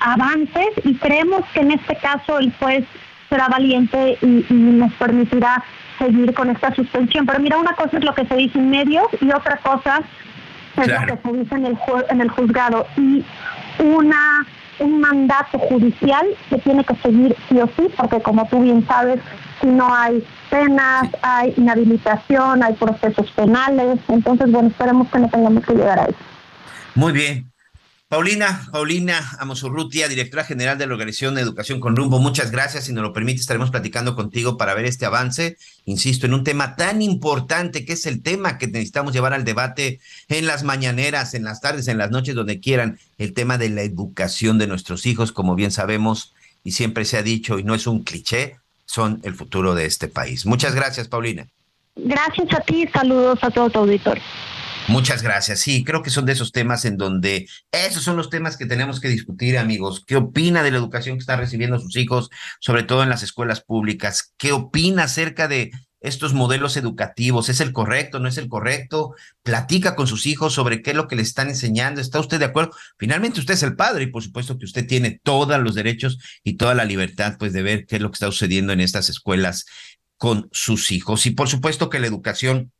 avances y creemos que en este caso el juez será valiente y, nos permitirá seguir con esta suspensión. Pero mira, una cosa es lo que se dice en medios y otra cosa es lo que se dice en el, en el juzgado. Y una un mandato judicial que tiene que seguir sí o sí, porque como tú bien sabes, si no hay penas, hay inhabilitación, hay procesos penales, entonces bueno, esperemos que no tengamos que llegar a eso. Muy bien. Paulina, Paulina Amosurrutia, directora general de la Organización de Educación con Rumbo, muchas gracias. Si nos lo permite, estaremos platicando contigo para ver este avance, insisto, en un tema tan importante que es el tema que necesitamos llevar al debate en las mañaneras, en las tardes, en las noches, donde quieran, el tema de la educación de nuestros hijos, como bien sabemos y siempre se ha dicho, y no es un cliché, son el futuro de este país. Muchas gracias, Paulina. Gracias a ti, saludos a todo tu auditorio. Muchas gracias. Sí, creo que son de esos temas en donde esos son los temas que tenemos que discutir, amigos. ¿Qué opina de la educación que están recibiendo sus hijos, sobre todo en las escuelas públicas? ¿Qué opina acerca de estos modelos educativos? ¿Es el correcto? ¿No es el correcto? Platica con sus hijos sobre qué es lo que le están enseñando. ¿Está usted de acuerdo? Finalmente usted es el padre y por supuesto que usted tiene todos los derechos y toda la libertad pues de ver qué es lo que está sucediendo en estas escuelas con sus hijos. Y por supuesto que la educación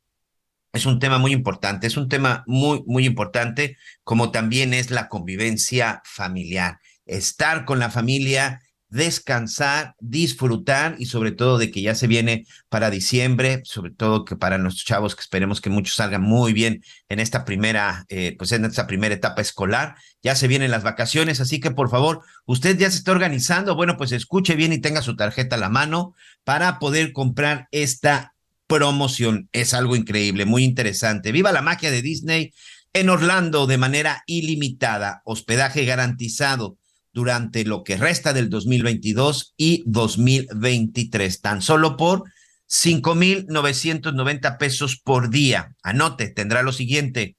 es un tema muy importante, es un tema muy, muy importante, como también es la convivencia familiar, estar con la familia, descansar, disfrutar y sobre todo de que ya se viene para diciembre, sobre todo que para nuestros chavos, que esperemos que muchos salgan muy bien en esta primera, eh, pues en esta primera etapa escolar, ya se vienen las vacaciones, así que por favor, usted ya se está organizando, bueno, pues escuche bien y tenga su tarjeta a la mano para poder comprar esta promoción. Es algo increíble, muy interesante. Viva la magia de Disney en Orlando de manera ilimitada, hospedaje garantizado durante lo que resta del 2022 y 2023, tan solo por 5,990 pesos por día. Anote, tendrá lo siguiente,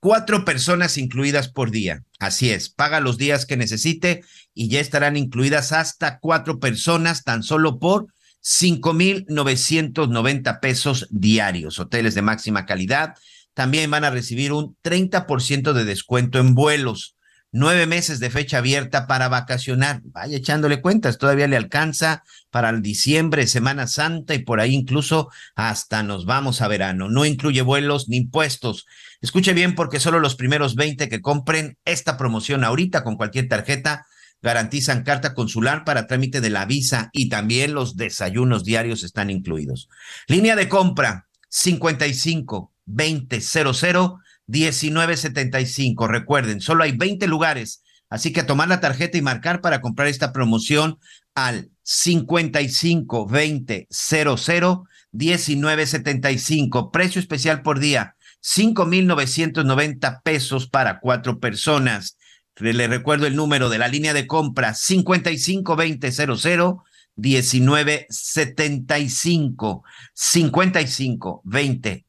cuatro personas incluidas por día. Así es, paga los días que necesite y ya estarán incluidas hasta cuatro personas tan solo por 5,990 pesos diarios. Hoteles de máxima calidad. También van a recibir un 30% de descuento en vuelos. Nueve meses de fecha abierta para vacacionar. Vaya echándole cuentas, todavía le alcanza para el diciembre, Semana Santa y por ahí incluso hasta nos vamos a verano. No incluye vuelos ni impuestos. Escuche bien porque solo los primeros 20 que compren esta promoción ahorita con cualquier tarjeta garantizan carta consular para trámite de la visa y también los desayunos diarios están incluidos. Línea de compra 55 20 00 1975. Recuerden, solo hay 20 lugares, así que tomar la tarjeta y marcar para comprar esta promoción al 55 20 00 1975. Precio especial por día, 5,990 pesos para cuatro personas. Le recuerdo el número de la línea de compra 552000 1975 55 20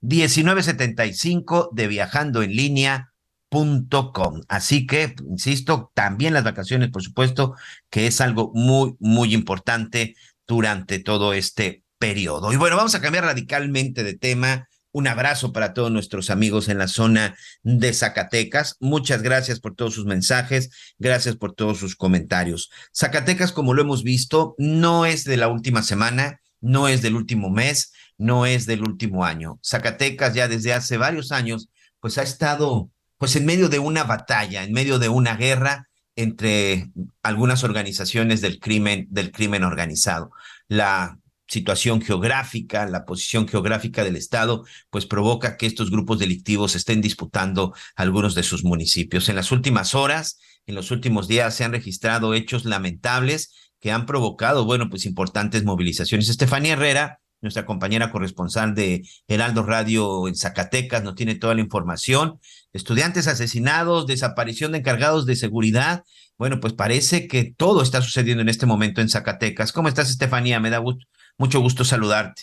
1975 de viajando en línea.com. Así que, insisto, también las vacaciones, por supuesto, que es algo muy, muy importante durante todo este periodo. Y bueno, vamos a cambiar radicalmente de tema un abrazo para todos nuestros amigos en la zona de Zacatecas. Muchas gracias por todos sus mensajes, gracias por todos sus comentarios. Zacatecas, como lo hemos visto, no es de la última semana, no es del último mes, no es del último año. Zacatecas ya desde hace varios años, pues ha estado pues en medio de una batalla, en medio de una guerra entre algunas organizaciones del crimen del crimen organizado. La situación geográfica, la posición geográfica del Estado, pues provoca que estos grupos delictivos estén disputando algunos de sus municipios. En las últimas horas, en los últimos días, se han registrado hechos lamentables que han provocado, bueno, pues importantes movilizaciones. Estefanía Herrera, nuestra compañera corresponsal de Heraldo Radio en Zacatecas, nos tiene toda la información. Estudiantes asesinados, desaparición de encargados de seguridad. Bueno, pues parece que todo está sucediendo en este momento en Zacatecas. ¿Cómo estás, Estefanía? Me da gusto mucho gusto saludarte.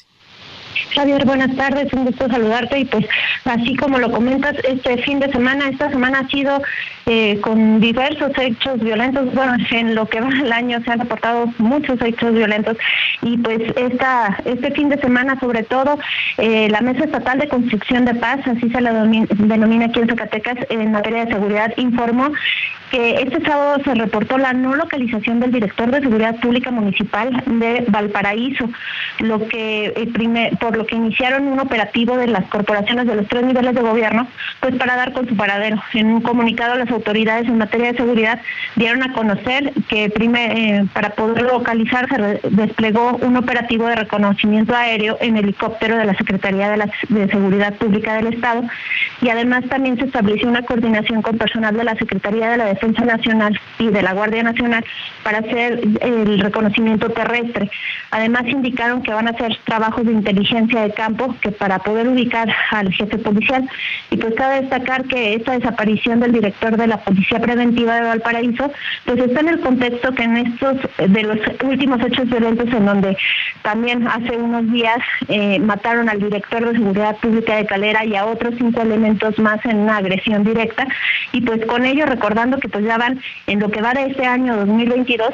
Javier, buenas tardes, un gusto saludarte y pues así como lo comentas, este fin de semana, esta semana ha sido eh, con diversos hechos violentos, bueno, en lo que va el año se han reportado muchos hechos violentos y pues esta este fin de semana sobre todo eh, la Mesa Estatal de Construcción de Paz, así se la denomina aquí en Zacatecas en materia de seguridad, informó que este sábado se reportó la no localización del director de Seguridad Pública Municipal de Valparaíso, lo que eh, primer, por lo que iniciaron un operativo de las corporaciones de los tres niveles de gobierno, pues para dar con su paradero. En un comunicado las autoridades en materia de seguridad dieron a conocer que eh, para poder localizar se desplegó un operativo de reconocimiento aéreo en helicóptero de la Secretaría de, la, de Seguridad Pública del Estado y además también se estableció una coordinación con personal de la Secretaría de la Defensa Nacional y de la Guardia Nacional para hacer el reconocimiento terrestre. Además indicaron que van a hacer trabajos de inteligencia de campo que para poder ubicar al jefe policial. Y pues cabe destacar que esta desaparición del director de la Policía Preventiva de Valparaíso, pues está en el contexto que en estos de los últimos hechos violentos en donde también hace unos días eh, mataron al director de Seguridad Pública de Calera y a otros cinco elementos más en una agresión directa. Y pues con ello recordando que pues ya van en lo que va de este año 2022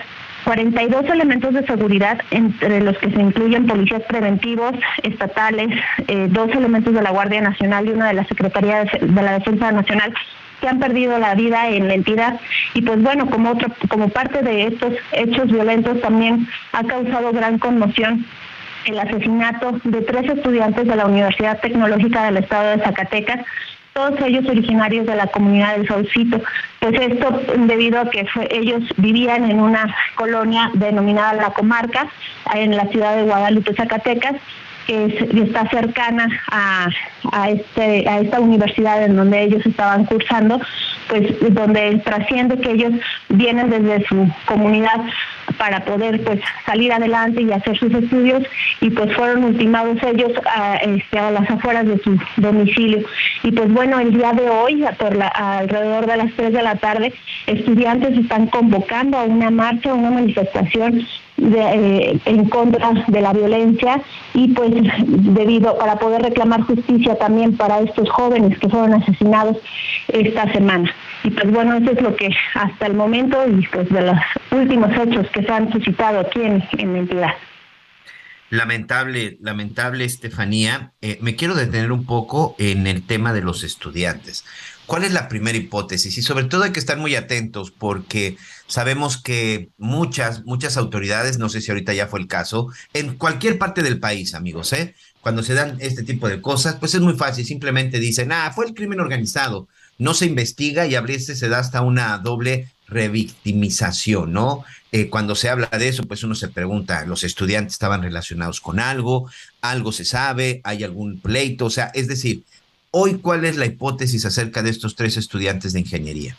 42 elementos de seguridad, entre los que se incluyen policías preventivos estatales, eh, dos elementos de la Guardia Nacional y una de la Secretaría de, la Defensa Nacional, que han perdido la vida en la entidad. Y pues bueno como otro como parte de estos hechos violentos también ha causado gran conmoción el asesinato de tres estudiantes de la Universidad Tecnológica del Estado de Zacatecas todos ellos originarios de la comunidad del Saucito. Pues esto debido a que ellos vivían en una colonia denominada La Comarca, en la ciudad de Guadalupe, Zacatecas, que está cercana a, a, este, a esta universidad en donde ellos estaban cursando, pues donde trasciende que ellos vienen desde su comunidad para poder pues salir adelante y hacer sus estudios y pues fueron ultimados ellos a, este, a las afueras de su domicilio. Y pues bueno el día de hoy por la, alrededor de las 3 de la tarde estudiantes están convocando a una marcha una manifestación eh, en contra de la violencia y pues debido para poder reclamar justicia también para estos jóvenes que fueron asesinados esta semana. Y pues bueno, eso es lo que hasta el momento y pues de los últimos hechos que se han suscitado aquí en, en la entidad. Lamentable, lamentable, Estefanía. Eh, me quiero detener un poco en el tema de los estudiantes. ¿Cuál es la primera hipótesis? Y sobre todo hay que estar muy atentos porque sabemos que muchas, muchas autoridades, no sé si ahorita ya fue el caso, en cualquier parte del país, amigos, ¿eh? Cuando se dan este tipo de cosas, pues es muy fácil, simplemente dicen, ah, fue el crimen organizado, no se investiga y a veces se da hasta una doble revictimización, ¿no? Eh, cuando se habla de eso, pues uno se pregunta, ¿los estudiantes estaban relacionados con algo? ¿Algo se sabe? ¿Hay algún pleito? O sea, es decir, hoy, ¿cuál es la hipótesis acerca de estos tres estudiantes de ingeniería?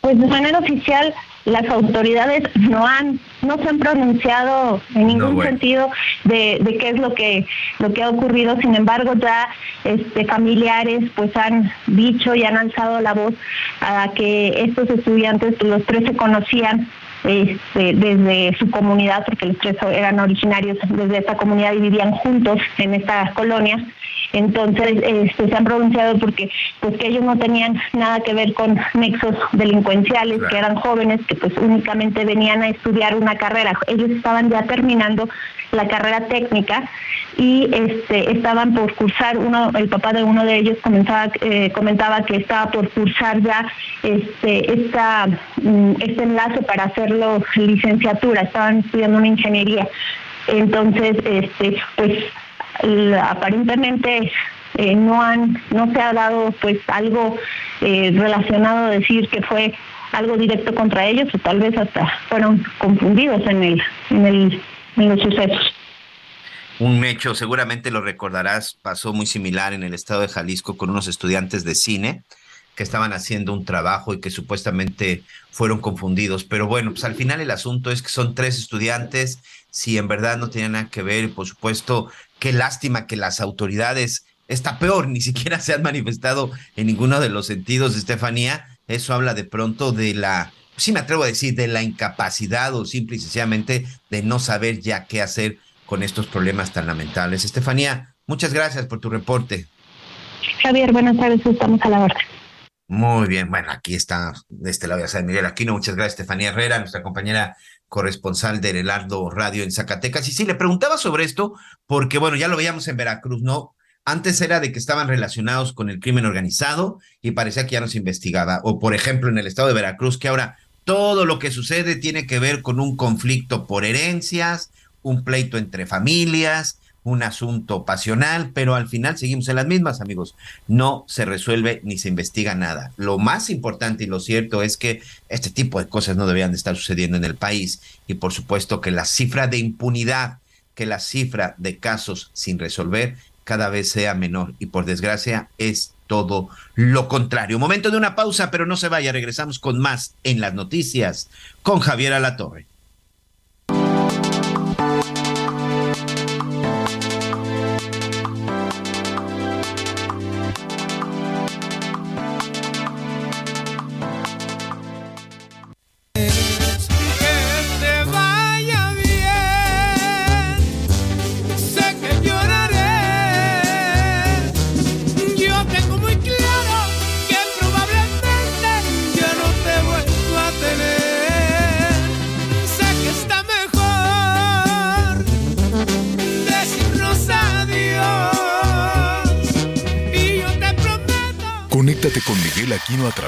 Pues de manera oficial las autoridades no han no se han pronunciado en ningún sentido de, de, qué es lo que lo que ha ocurrido sin embargo ya este familiares pues han dicho y han alzado la voz a que estos estudiantes los tres se conocían este, desde su comunidad, porque los tres eran originarios desde esta comunidad y vivían juntos en esta colonia. Entonces este, se han pronunciado porque pues que ellos no tenían nada que ver con nexos delincuenciales, que eran jóvenes que pues únicamente venían a estudiar una carrera. Ellos estaban ya terminando la carrera técnica y este estaban por cursar uno el papá de uno de ellos comenzaba, eh, comentaba que estaba por cursar ya este esta mm, este enlace para hacerlo licenciatura estaban estudiando una ingeniería. Entonces este pues aparentemente eh, no han no se ha dado pues algo eh, relacionado a decir que fue algo directo contra ellos o tal vez hasta fueron confundidos en el en el un hecho, seguramente lo recordarás, pasó muy similar en el estado de Jalisco con unos estudiantes de cine que estaban haciendo un trabajo y que supuestamente fueron confundidos. Pero bueno, pues al final el asunto es que son tres estudiantes, si en verdad no tenían nada que ver, y por supuesto, qué lástima que las autoridades, está peor, ni siquiera se han manifestado en ninguno de los sentidos, Estefanía. Eso habla de pronto de la, sí me atrevo a decir, de la incapacidad o simple y sencillamente de no saber ya qué hacer con estos problemas tan lamentables. Estefanía, muchas gracias por tu reporte. Javier, buenas tardes, estamos a la hora. Muy bien, bueno, aquí está de este lado de San Miguel Aquino. Muchas gracias, Estefanía Herrera, nuestra compañera corresponsal de Heraldo Radio en Zacatecas. Y sí, le preguntaba sobre esto porque, bueno, ya lo veíamos en Veracruz, ¿no? Antes era de que estaban relacionados con el crimen organizado y parecía que ya no se investigaba. O, por ejemplo, en el estado de Veracruz, que ahora todo lo que sucede tiene que ver con un conflicto por herencias, un pleito entre familias, un asunto pasional, pero al final seguimos en las mismas, amigos. No se resuelve ni se investiga nada. Lo más importante y lo cierto es que este tipo de cosas no deberían de estar sucediendo en el país y por supuesto que la cifra de impunidad, que la cifra de casos sin resolver cada vez sea menor y por desgracia es todo lo contrario. Momento de una pausa, pero no se vaya, regresamos con más en las noticias con Javier Alatorre.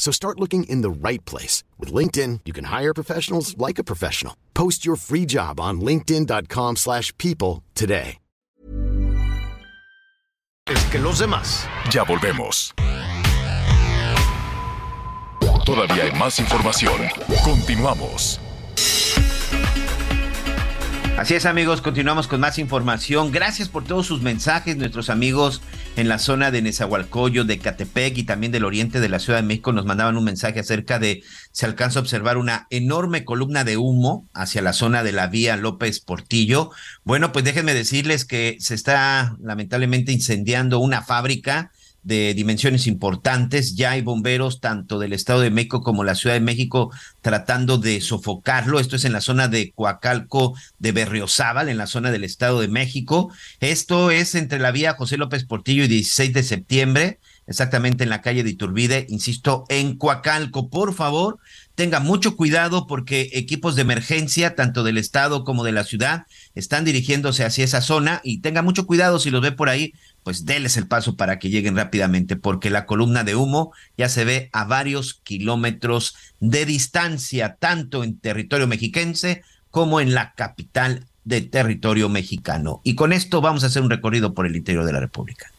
So start looking in the right place. With LinkedIn, you can hire professionals like a professional. Post your free job on linkedin.com slash people today. Es que los demás. Ya volvemos. Todavía hay más información. Continuamos. Así es amigos, continuamos con más información. Gracias por todos sus mensajes, nuestros amigos en la zona de Nezahualcóyotl, de Catepec y también del oriente de la Ciudad de México nos mandaban un mensaje acerca de se alcanza a observar una enorme columna de humo hacia la zona de la vía López Portillo. Bueno, pues déjenme decirles que se está lamentablemente incendiando una fábrica de dimensiones importantes. Ya hay bomberos tanto del Estado de México como la Ciudad de México tratando de sofocarlo. Esto es en la zona de Coacalco de Berriozábal, en la zona del Estado de México. Esto es entre la vía José López Portillo y 16 de septiembre, exactamente en la calle de Iturbide, insisto, en Coacalco. Por favor, tenga mucho cuidado porque equipos de emergencia, tanto del Estado como de la ciudad, están dirigiéndose hacia esa zona y tenga mucho cuidado si los ve por ahí pues déles el paso para que lleguen rápidamente, porque la columna de humo ya se ve a varios kilómetros de distancia, tanto en territorio mexiquense como en la capital de territorio mexicano. Y con esto vamos a hacer un recorrido por el interior de la República.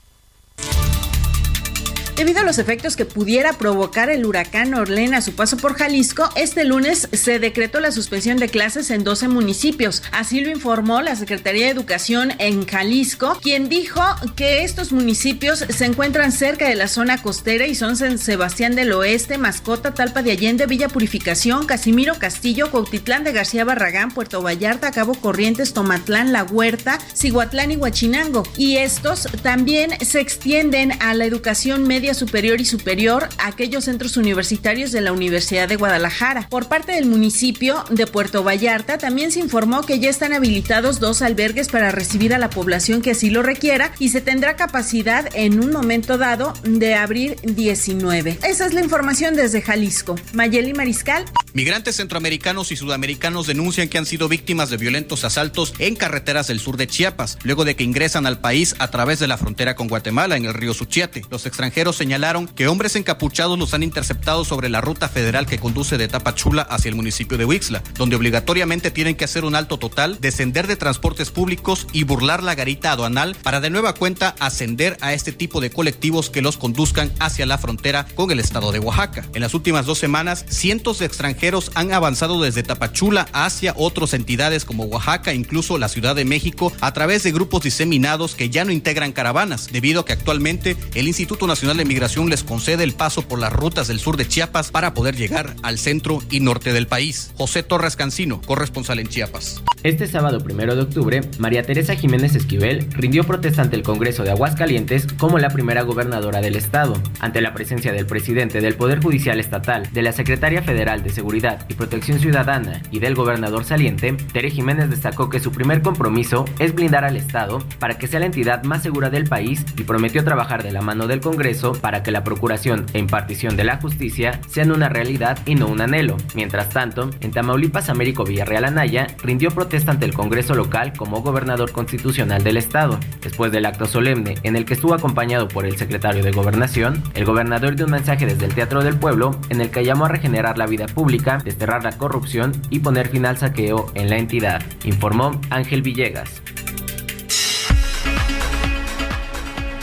Debido a los efectos que pudiera provocar el huracán Orlén a su paso por Jalisco, este lunes se decretó la suspensión de clases en 12 municipios. Así lo informó la Secretaría de Educación en Jalisco, quien dijo que estos municipios se encuentran cerca de la zona costera y son San Sebastián del Oeste, Mascota, Talpa de Allende, Villa Purificación, Casimiro Castillo, Cuautitlán de García Barragán, Puerto Vallarta, Cabo Corrientes, Tomatlán, La Huerta, Cihuatlán y Huachinango. Y estos también se extienden a la educación media superior y superior a aquellos centros universitarios de la Universidad de Guadalajara. Por parte del municipio de Puerto Vallarta también se informó que ya están habilitados dos albergues para recibir a la población que así lo requiera y se tendrá capacidad en un momento dado de abrir 19. Esa es la información desde Jalisco. Mayeli Mariscal. Migrantes centroamericanos y sudamericanos denuncian que han sido víctimas de violentos asaltos en carreteras del sur de Chiapas, luego de que ingresan al país a través de la frontera con Guatemala en el río Suchiate. Los extranjeros señalaron que hombres encapuchados los han interceptado sobre la ruta federal que conduce de Tapachula hacia el municipio de Huixla, donde obligatoriamente tienen que hacer un alto total, descender de transportes públicos y burlar la garita aduanal para de nueva cuenta ascender a este tipo de colectivos que los conduzcan hacia la frontera con el estado de Oaxaca. En las últimas dos semanas, cientos de extranjeros han avanzado desde Tapachula hacia otras entidades como Oaxaca, incluso la Ciudad de México, a través de grupos diseminados que ya no integran caravanas, debido a que actualmente el Instituto Nacional de Migración les concede el paso por las rutas del sur de Chiapas para poder llegar al centro y norte del país. José Torres Cancino, corresponsal en Chiapas. Este sábado primero de octubre, María Teresa Jiménez Esquivel rindió protesta ante el Congreso de Aguascalientes como la primera gobernadora del estado, ante la presencia del presidente del Poder Judicial Estatal, de la Secretaria Federal de Seguridad y Protección Ciudadana y del gobernador saliente, Tere Jiménez destacó que su primer compromiso es blindar al Estado para que sea la entidad más segura del país y prometió trabajar de la mano del Congreso para que la procuración e impartición de la justicia sean una realidad y no un anhelo. Mientras tanto, en Tamaulipas, Américo Villarreal Anaya rindió protesta ante el Congreso local como gobernador constitucional del Estado. Después del acto solemne en el que estuvo acompañado por el secretario de Gobernación, el gobernador dio un mensaje desde el Teatro del Pueblo en el que llamó a regenerar la vida pública, desterrar la corrupción y poner fin al saqueo en la entidad, informó Ángel Villegas.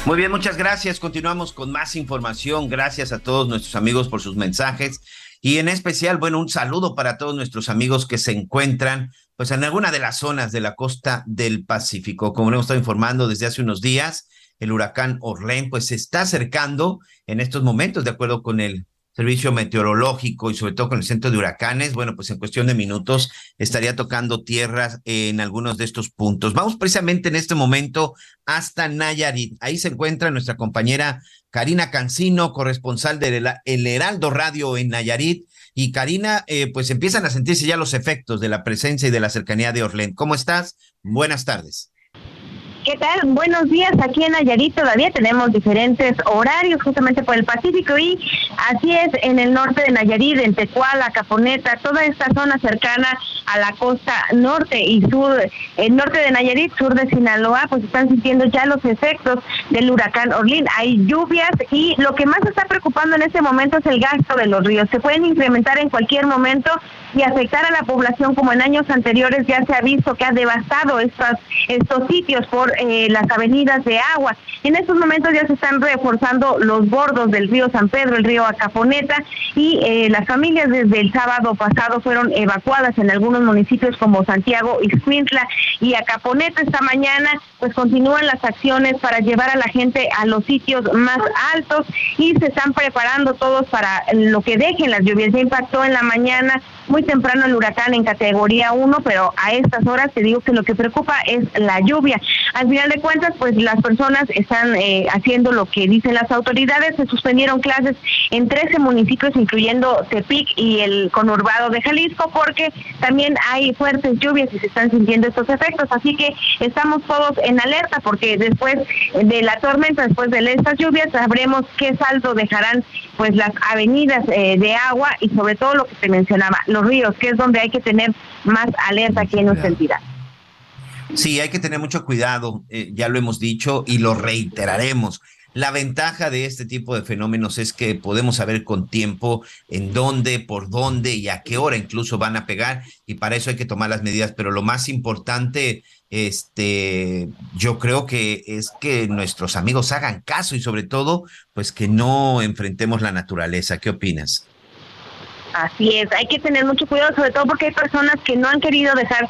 Muy bien, muchas gracias. Continuamos con más información. Gracias a todos nuestros amigos por sus mensajes. Y en especial, bueno, un saludo para todos nuestros amigos que se encuentran pues en alguna de las zonas de la costa del Pacífico. Como hemos estado informando desde hace unos días, el huracán Orlén pues se está acercando en estos momentos, de acuerdo con el servicio meteorológico y sobre todo con el centro de huracanes, bueno, pues en cuestión de minutos estaría tocando tierras en algunos de estos puntos. Vamos precisamente en este momento hasta Nayarit. Ahí se encuentra nuestra compañera Karina Cancino, corresponsal del El Heraldo Radio en Nayarit. Y Karina, eh, pues empiezan a sentirse ya los efectos de la presencia y de la cercanía de Orlén. ¿Cómo estás? Buenas tardes. ¿Qué? Buenos días. Aquí en Nayarit todavía tenemos diferentes horarios justamente por el Pacífico y así es en el norte de Nayarit, en Tecuala, Caponeta, toda esta zona cercana a la costa norte y sur, el norte de Nayarit, sur de Sinaloa, pues están sintiendo ya los efectos del huracán Orlín. Hay lluvias y lo que más está preocupando en este momento es el gasto de los ríos. Se pueden incrementar en cualquier momento y afectar a la población como en años anteriores ya se ha visto que ha devastado estos, estos sitios por eh, las avenidas de agua. En estos momentos ya se están reforzando los bordos del río San Pedro, el río Acaponeta y eh, las familias desde el sábado pasado fueron evacuadas en algunos municipios como Santiago, Ixcuintla y Acaponeta. Esta mañana pues continúan las acciones para llevar a la gente a los sitios más altos y se están preparando todos para lo que dejen las lluvias. Ya impactó en la mañana muy temprano el huracán en categoría 1, pero a estas horas te digo que lo que preocupa es la lluvia. Al final de cuentas, pues las personas están eh, haciendo lo que dicen las autoridades. Se suspendieron clases en 13 municipios, incluyendo Tepic y el conurbado de Jalisco, porque también hay fuertes lluvias y se están sintiendo estos efectos. Así que estamos todos en alerta, porque después de la tormenta, después de estas lluvias, sabremos qué saldo dejarán pues las avenidas eh, de agua y sobre todo lo que te mencionaba, los ríos, que es donde hay que tener más alerta aquí en nuestra entidad. Sí, hay que tener mucho cuidado, eh, ya lo hemos dicho y lo reiteraremos. La ventaja de este tipo de fenómenos es que podemos saber con tiempo en dónde, por dónde y a qué hora incluso van a pegar y para eso hay que tomar las medidas. Pero lo más importante, este, yo creo que es que nuestros amigos hagan caso y sobre todo, pues que no enfrentemos la naturaleza. ¿Qué opinas? Así es, hay que tener mucho cuidado, sobre todo porque hay personas que no han querido dejar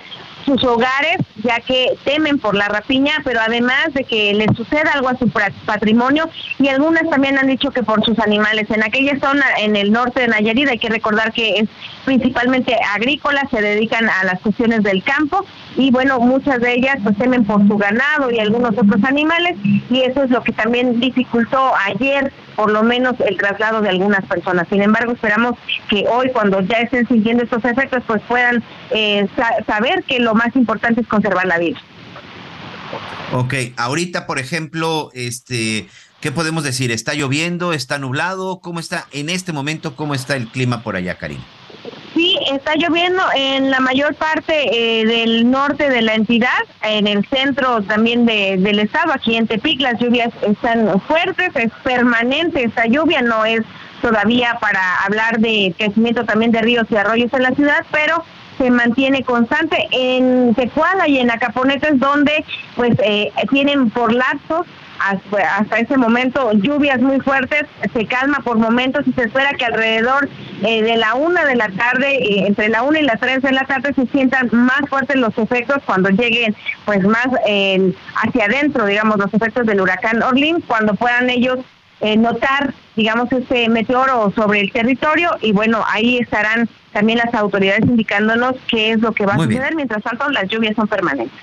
sus hogares, ya que temen por la rapiña, pero además de que les suceda algo a su patrimonio, y algunas también han dicho que por sus animales. En aquella zona, en el norte de Nayarit, hay que recordar que es principalmente agrícola, se dedican a las cuestiones del campo, y bueno, muchas de ellas pues temen por su ganado y algunos otros animales, y eso es lo que también dificultó ayer por lo menos el traslado de algunas personas. Sin embargo, esperamos que hoy, cuando ya estén sintiendo estos efectos, pues puedan eh, saber que lo más importante es conservar la vida. Ok, ahorita, por ejemplo, este, ¿qué podemos decir? ¿Está lloviendo? ¿Está nublado? ¿Cómo está en este momento? ¿Cómo está el clima por allá, Karim? Está lloviendo en la mayor parte eh, del norte de la entidad, en el centro también del estado, aquí en Tepic las lluvias están fuertes, es permanente esta lluvia, no es todavía para hablar de crecimiento también de ríos y arroyos en la ciudad, pero se mantiene constante en Tecuala y en Acaponetes donde pues eh, tienen por lapsos hasta ese momento lluvias muy fuertes, se calma por momentos y se espera que alrededor eh, de la una de la tarde, eh, entre la una y las tres de la tarde se sientan más fuertes los efectos cuando lleguen pues más hacia adentro, digamos, los efectos del huracán Orlin, cuando puedan ellos eh, notar, digamos, este meteoro sobre el territorio y bueno, ahí estarán también las autoridades indicándonos qué es lo que va a suceder. Mientras tanto, las lluvias son permanentes.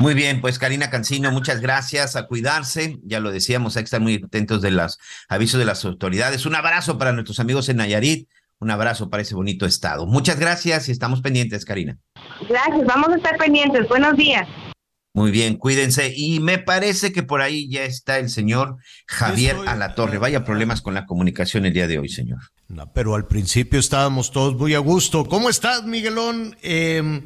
Muy bien, pues Karina Cancino, muchas gracias. A cuidarse, ya lo decíamos, hay que estar muy atentos de los avisos de las autoridades. Un abrazo para nuestros amigos en Nayarit, un abrazo para ese bonito estado. Muchas gracias y estamos pendientes, Karina. Gracias, vamos a estar pendientes. Buenos días. Muy bien, cuídense. Y me parece que por ahí ya está el señor Javier Alatorre. Vaya problemas con la comunicación el día de hoy, señor. No, pero al principio estábamos todos muy a gusto. ¿Cómo estás, Miguelón? Eh,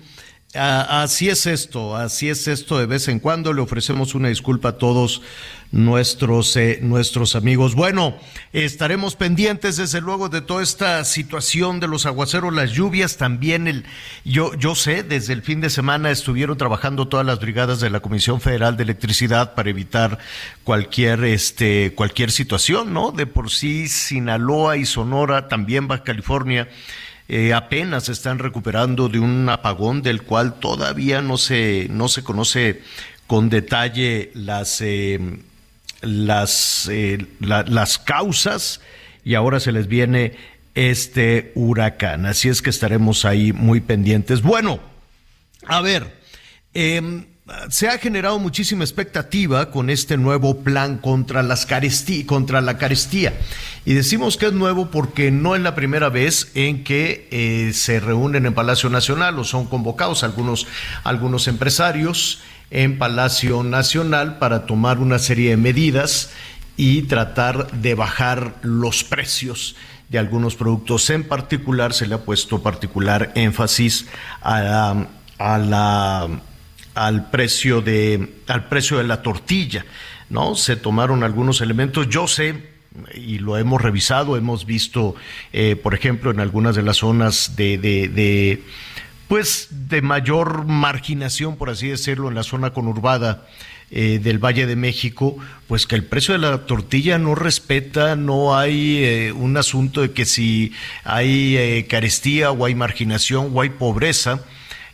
así es esto, así es esto de vez en cuando. Le ofrecemos una disculpa a todos nuestros, eh, nuestros amigos. Bueno, estaremos pendientes desde luego de toda esta situación de los aguaceros, las lluvias, también el, yo, yo sé, desde el fin de semana estuvieron trabajando todas las brigadas de la Comisión Federal de Electricidad para evitar cualquier, este, cualquier situación, ¿no? De por sí, Sinaloa y Sonora, también Baja California, eh, apenas están recuperando de un apagón del cual todavía no se, no se conoce con detalle las, eh, las, eh, las causas y ahora se les viene este huracán. Así es que estaremos ahí muy pendientes. Bueno, a ver, eh, se ha generado muchísima expectativa con este nuevo plan contra, las contra la carestía. Y decimos que es nuevo porque no es la primera vez en que eh, se reúnen en Palacio Nacional o son convocados algunos, algunos empresarios en Palacio Nacional para tomar una serie de medidas y tratar de bajar los precios de algunos productos. En particular, se le ha puesto particular énfasis a a la al precio de, al precio de la tortilla, ¿no? Se tomaron algunos elementos. Yo sé, y lo hemos revisado, hemos visto, eh, por ejemplo, en algunas de las zonas de, de, pues, de mayor marginación, por así decirlo, en la zona conurbada, eh, del Valle de México, pues que el precio de la tortilla no respeta, no hay eh, un asunto de que si hay carestía o hay marginación o hay pobreza,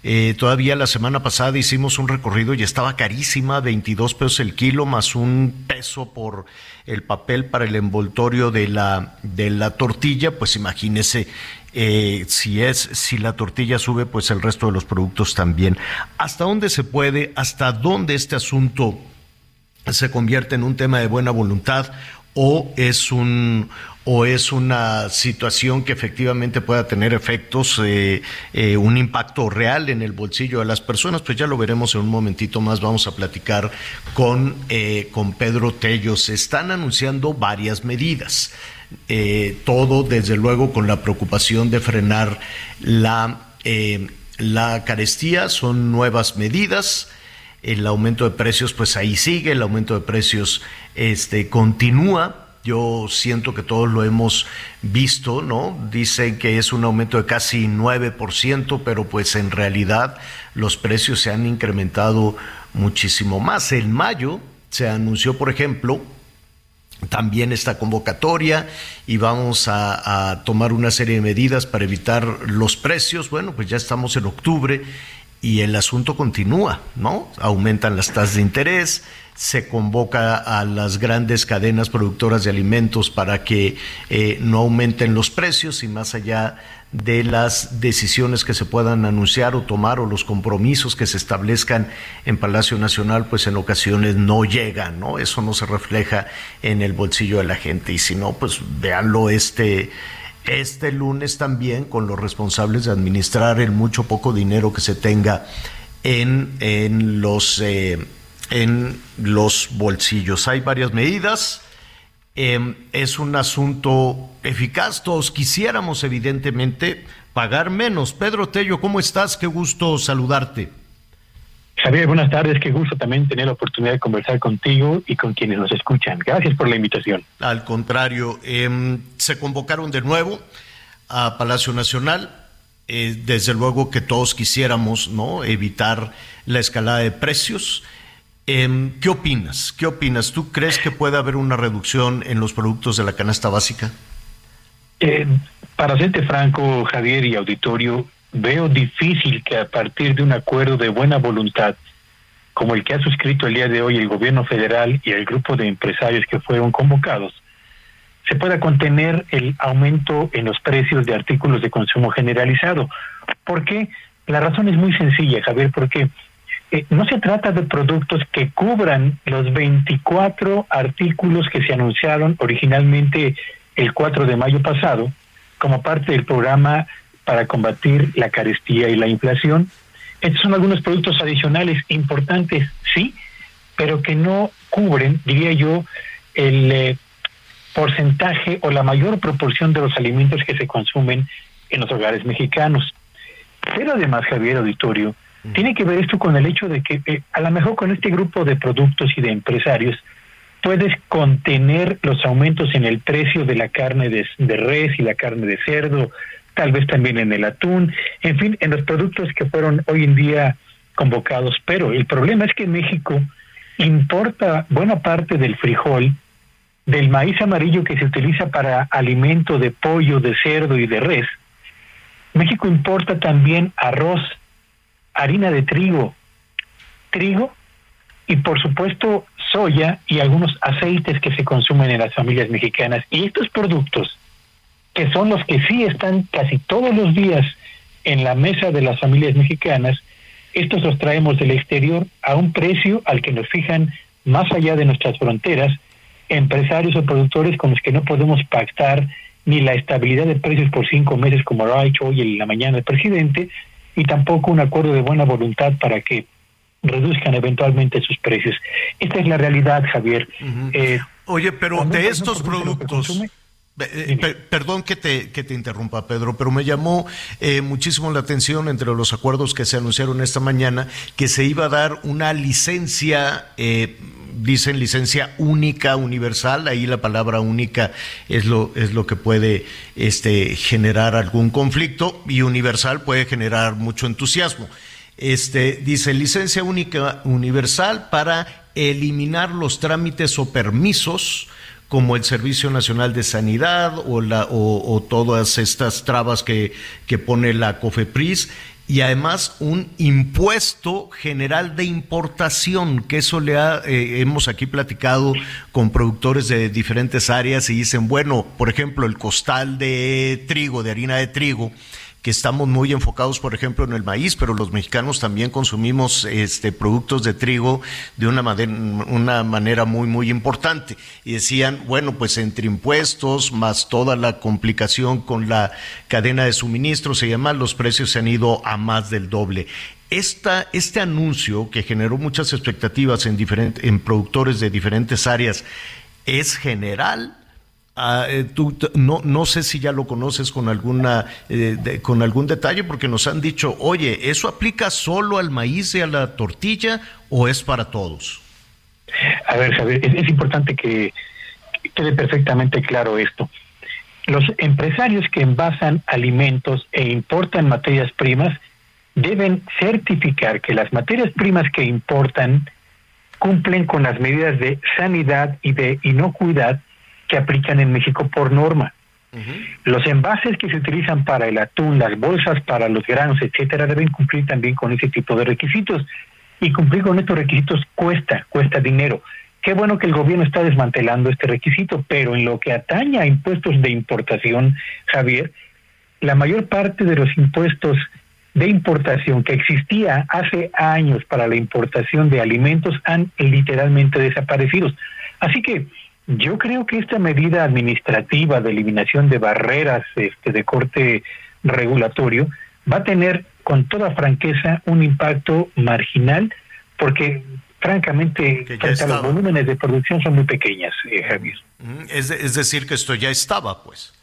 eh, todavía la semana pasada hicimos un recorrido y estaba carísima, 22 pesos el kilo más un peso por el papel para el envoltorio de la, de la tortilla, pues imagínese eh, si es si la tortilla sube, pues el resto de los productos también. ¿Hasta dónde se puede? ¿Hasta dónde este asunto se convierte en un tema de buena voluntad o es un o es una situación que efectivamente pueda tener efectos, eh, eh, un impacto real en el bolsillo de las personas, pues ya lo veremos en un momentito más. Vamos a platicar con, eh, con Pedro Tello. Se están anunciando varias medidas. todo, desde luego, con la preocupación de frenar la, la carestía. Son nuevas medidas el aumento de precios pues ahí sigue, el aumento de precios este continúa, yo siento que todos lo hemos visto, ¿no? Dicen que es un aumento de casi 9%, pero pues en realidad los precios se han incrementado muchísimo más. En mayo se anunció, por ejemplo, también esta convocatoria y vamos a, a, tomar una serie de medidas para evitar los precios. Bueno, pues ya estamos en octubre y el asunto continúa, ¿no? Aumentan las tasas de interés, se convoca a las grandes cadenas productoras de alimentos para que eh, no aumenten los precios y más allá de las decisiones que se puedan anunciar o tomar o los compromisos que se establezcan en Palacio Nacional, pues en ocasiones no llegan, ¿no? Eso no se refleja en el bolsillo de la gente y si no, pues véanlo este este lunes también con los responsables de administrar el mucho poco dinero que se tenga en, en los eh, en los bolsillos. Hay varias medidas. Em, es un asunto eficaz. Todos quisiéramos, evidentemente, pagar menos. Pedro Tello, ¿cómo estás? Qué gusto saludarte. Javier, buenas tardes. Qué gusto también tener la oportunidad de conversar contigo y con quienes nos escuchan. Gracias por la invitación. Al contrario, em, se convocaron de nuevo a Palacio Nacional. Eh, desde luego que todos quisiéramos no evitar la escalada de precios. Em, ¿Qué opinas? ¿Qué opinas? ¿Tú crees que puede haber una reducción en los productos de la canasta básica? Eh, para serte franco, Javier y auditorio, veo difícil que a partir de un acuerdo de buena voluntad, como el que ha suscrito el día de hoy el gobierno federal y el grupo de empresarios que fueron convocados, se pueda contener el aumento en los precios de artículos de consumo generalizado. ¿Por qué? La razón es muy sencilla, Javier, porque eh, no se trata de productos que cubran los 24 artículos que se anunciaron originalmente el 4 de mayo pasado como parte del programa para combatir la carestía y la inflación. Estos son algunos productos adicionales importantes, sí, pero que no cubren, diría yo, el eh, porcentaje o la mayor proporción de los alimentos que se consumen en los hogares mexicanos. Pero además, Javier Auditorio, tiene que ver esto con el hecho de que eh, a lo mejor con este grupo de productos y de empresarios puedes contener los aumentos en el precio de la carne de, de res y la carne de cerdo, tal vez también en el atún, en fin, en los productos que fueron hoy en día convocados. Pero el problema es que México importa buena parte del frijol, del maíz amarillo que se utiliza para alimento de pollo, de cerdo y de res. México importa también arroz, harina de trigo, trigo y por supuesto soya y algunos aceites que se consumen en las familias mexicanas. Y estos productos que son los que sí están casi todos los días en la mesa de las familias mexicanas, estos los traemos del exterior a un precio al que nos fijan más allá de nuestras fronteras empresarios o productores con los que no podemos pactar ni la estabilidad de precios por cinco meses como lo ha hecho hoy en la mañana el presidente y tampoco un acuerdo de buena voluntad para que reduzcan eventualmente sus precios. Esta es la realidad, Javier. Eh, Oye, pero de estos productos... perdón que te, que te interrumpa, Pedro, pero me llamó eh, muchísimo la atención entre los acuerdos que se anunciaron esta mañana que se iba a dar una licencia, eh, dicen licencia única, universal, ahí la palabra única es lo, es lo que puede este, generar algún conflicto y universal puede generar mucho entusiasmo. Este, dice licencia única universal para eliminar los trámites o permisos como el Servicio Nacional de Sanidad o, la, o, todas estas trabas que, que pone la COFEPRIS y además un impuesto general de importación, que eso le ha, eh, hemos aquí platicado con productores de diferentes áreas y dicen, bueno, por ejemplo, el costal de trigo, de harina de trigo, que estamos muy enfocados, por ejemplo, en el maíz, pero los mexicanos también consumimos este, productos de trigo de una manera, muy, muy importante. Y decían, bueno, pues entre impuestos, más toda la complicación con la cadena de suministro, se llama, los precios se han ido a más del doble. Esta, este anuncio que generó muchas expectativas en, diferentes, en productores de diferentes áreas, ¿es general? Ah, eh, tú, no, no sé si ya lo conoces con alguna eh, con algún detalle porque nos han dicho, oye, ¿eso aplica solo al maíz y a la tortilla o es para todos? A ver, Javier, es, importante que quede perfectamente claro esto. Los empresarios que envasan alimentos e importan materias primas deben certificar que las materias primas que importan cumplen con las medidas de sanidad y de inocuidad que aplican en México por norma. Los envases que se utilizan para el atún, las bolsas para los granos, etcétera, deben cumplir también con ese tipo de requisitos. Y cumplir con estos requisitos cuesta, cuesta dinero. Qué bueno que el gobierno está desmantelando este requisito, pero en lo que atañe a impuestos de importación, Javier, la mayor parte de los impuestos de importación que existía hace años para la importación de alimentos han literalmente desaparecido. Así que yo creo que esta medida administrativa de eliminación de barreras este, de corte regulatorio va a tener con toda franqueza un impacto marginal porque francamente los volúmenes de producción son muy pequeñas, eh, Javier. Es, es decir, que esto ya estaba, pues.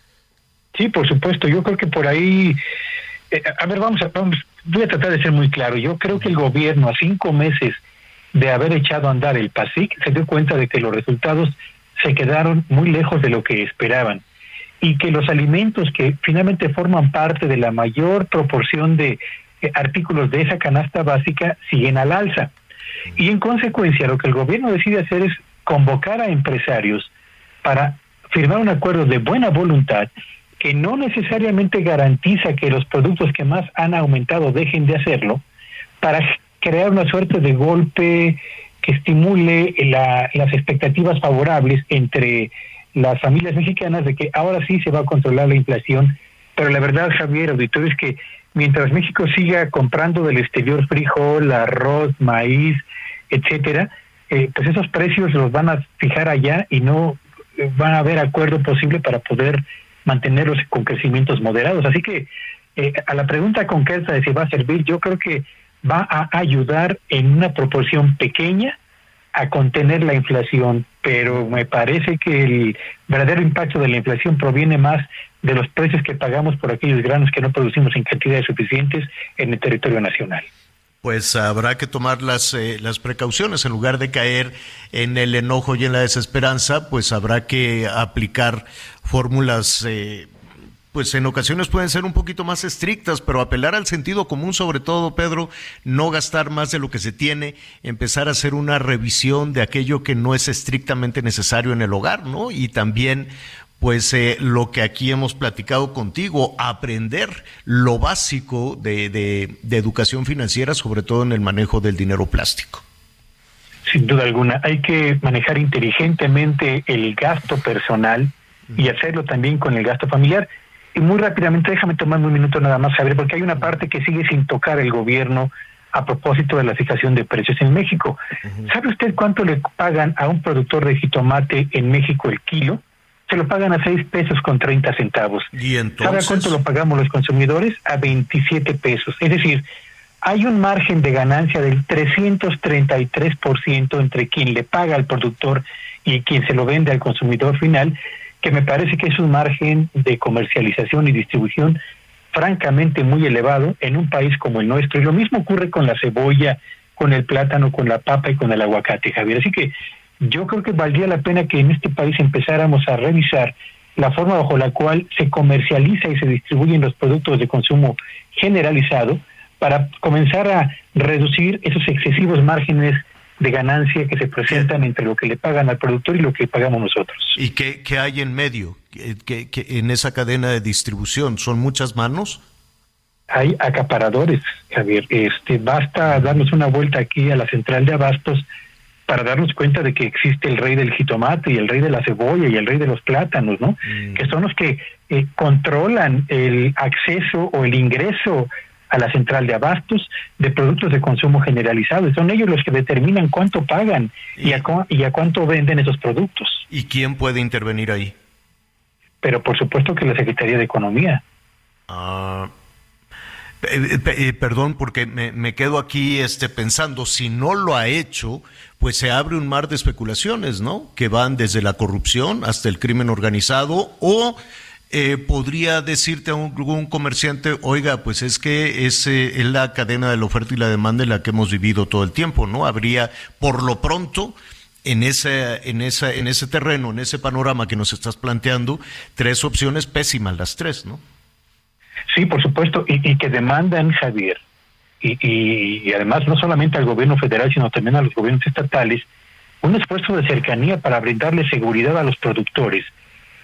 Sí, por supuesto. Yo creo que por ahí, eh, a ver, vamos a, vamos, voy a tratar de ser muy claro. Yo creo que el gobierno a cinco meses de haber echado a andar el PASIC se dio cuenta de que los resultados se quedaron muy lejos de lo que esperaban y que los alimentos que finalmente forman parte de la mayor proporción de eh, artículos de esa canasta básica siguen al alza. Y en consecuencia lo que el gobierno decide hacer es convocar a empresarios para firmar un acuerdo de buena voluntad que no necesariamente garantiza que los productos que más han aumentado dejen de hacerlo, para crear una suerte de golpe que estimule las expectativas favorables entre las familias mexicanas de que ahora sí se va a controlar la inflación. Pero la verdad, Javier, auditorio, es que mientras México siga comprando del exterior frijol, arroz, maíz, etcétera, eh, pues esos precios los van a fijar allá y no eh, van a haber acuerdo posible para poder mantenerlos con crecimientos moderados. Así que eh, a la pregunta concreta de si va a servir, yo creo que va a ayudar en una proporción pequeña a contener la inflación, pero me parece que el verdadero impacto de la inflación proviene más de los precios que pagamos por aquellos granos que no producimos en cantidades suficientes en el territorio nacional pues habrá que tomar las, eh, las precauciones. En lugar de caer en el enojo y en la desesperanza, pues habrá que aplicar fórmulas, eh, pues en ocasiones pueden ser un poquito más estrictas, pero apelar al sentido común, sobre todo, Pedro, no gastar más de lo que se tiene, empezar a hacer una revisión de aquello que no es estrictamente necesario en el hogar, ¿no? Y también pues eh, lo que aquí hemos platicado contigo, aprender lo básico de, de, educación financiera, sobre todo en el manejo del dinero plástico. Sin duda alguna, hay que manejar inteligentemente el gasto personal y hacerlo también con el gasto familiar. Y muy rápidamente, déjame tomar un minuto nada más, saber, porque hay una parte que sigue sin tocar el gobierno a propósito de la fijación de precios en México. ¿Sabe usted cuánto le pagan a un productor de jitomate en México el kilo? se lo pagan a 6 pesos con 30 centavos. ¿Y entonces? cuánto lo pagamos los consumidores? A 27 pesos. Es decir, hay un margen de ganancia del 333% entre quien le paga al productor y quien se lo vende al consumidor final, que me parece que es un margen de comercialización y distribución francamente muy elevado en un país como el nuestro. Y lo mismo ocurre con la cebolla, con el plátano, con la papa y con el aguacate, Javier. Así que yo creo que valdría la pena que en este país empezáramos a revisar la forma bajo la cual se comercializa y se distribuyen los productos de consumo generalizado para comenzar a reducir esos excesivos márgenes de ganancia que se presentan entre lo que le pagan al productor y lo que pagamos nosotros. ¿Y qué, qué hay en medio? ¿Qué, qué, en esa cadena de distribución? ¿Son muchas manos? Hay acaparadores, Javier. Este, basta darnos una vuelta aquí a la central de abastos para darnos cuenta de que existe el rey del jitomate y el rey de la cebolla y el rey de los plátanos, ¿no? Mm. Que son los que eh, controlan el acceso o el ingreso a la central de abastos de productos de consumo generalizado. Son ellos los que determinan cuánto pagan y, a, y a cuánto venden esos productos. ¿Y quién puede intervenir ahí? Pero por supuesto que la Secretaría de Economía. Ah, eh, eh, perdón, porque me, me, quedo aquí este, pensando, si no lo ha hecho, pues se abre un mar de especulaciones, ¿no? Que van desde la corrupción hasta el crimen organizado o eh, podría decirte a un, comerciante, oiga, pues es que es, es la cadena de la oferta y la demanda en la que hemos vivido todo el tiempo, ¿no? Habría, por lo pronto, en ese, en, esa, en ese terreno, en ese panorama que nos estás planteando, tres opciones pésimas, las tres, ¿no? Sí, por supuesto, y, y que demandan, Javier, y, además no solamente al gobierno federal, sino también a los gobiernos estatales, un esfuerzo de cercanía para brindarle seguridad a los productores,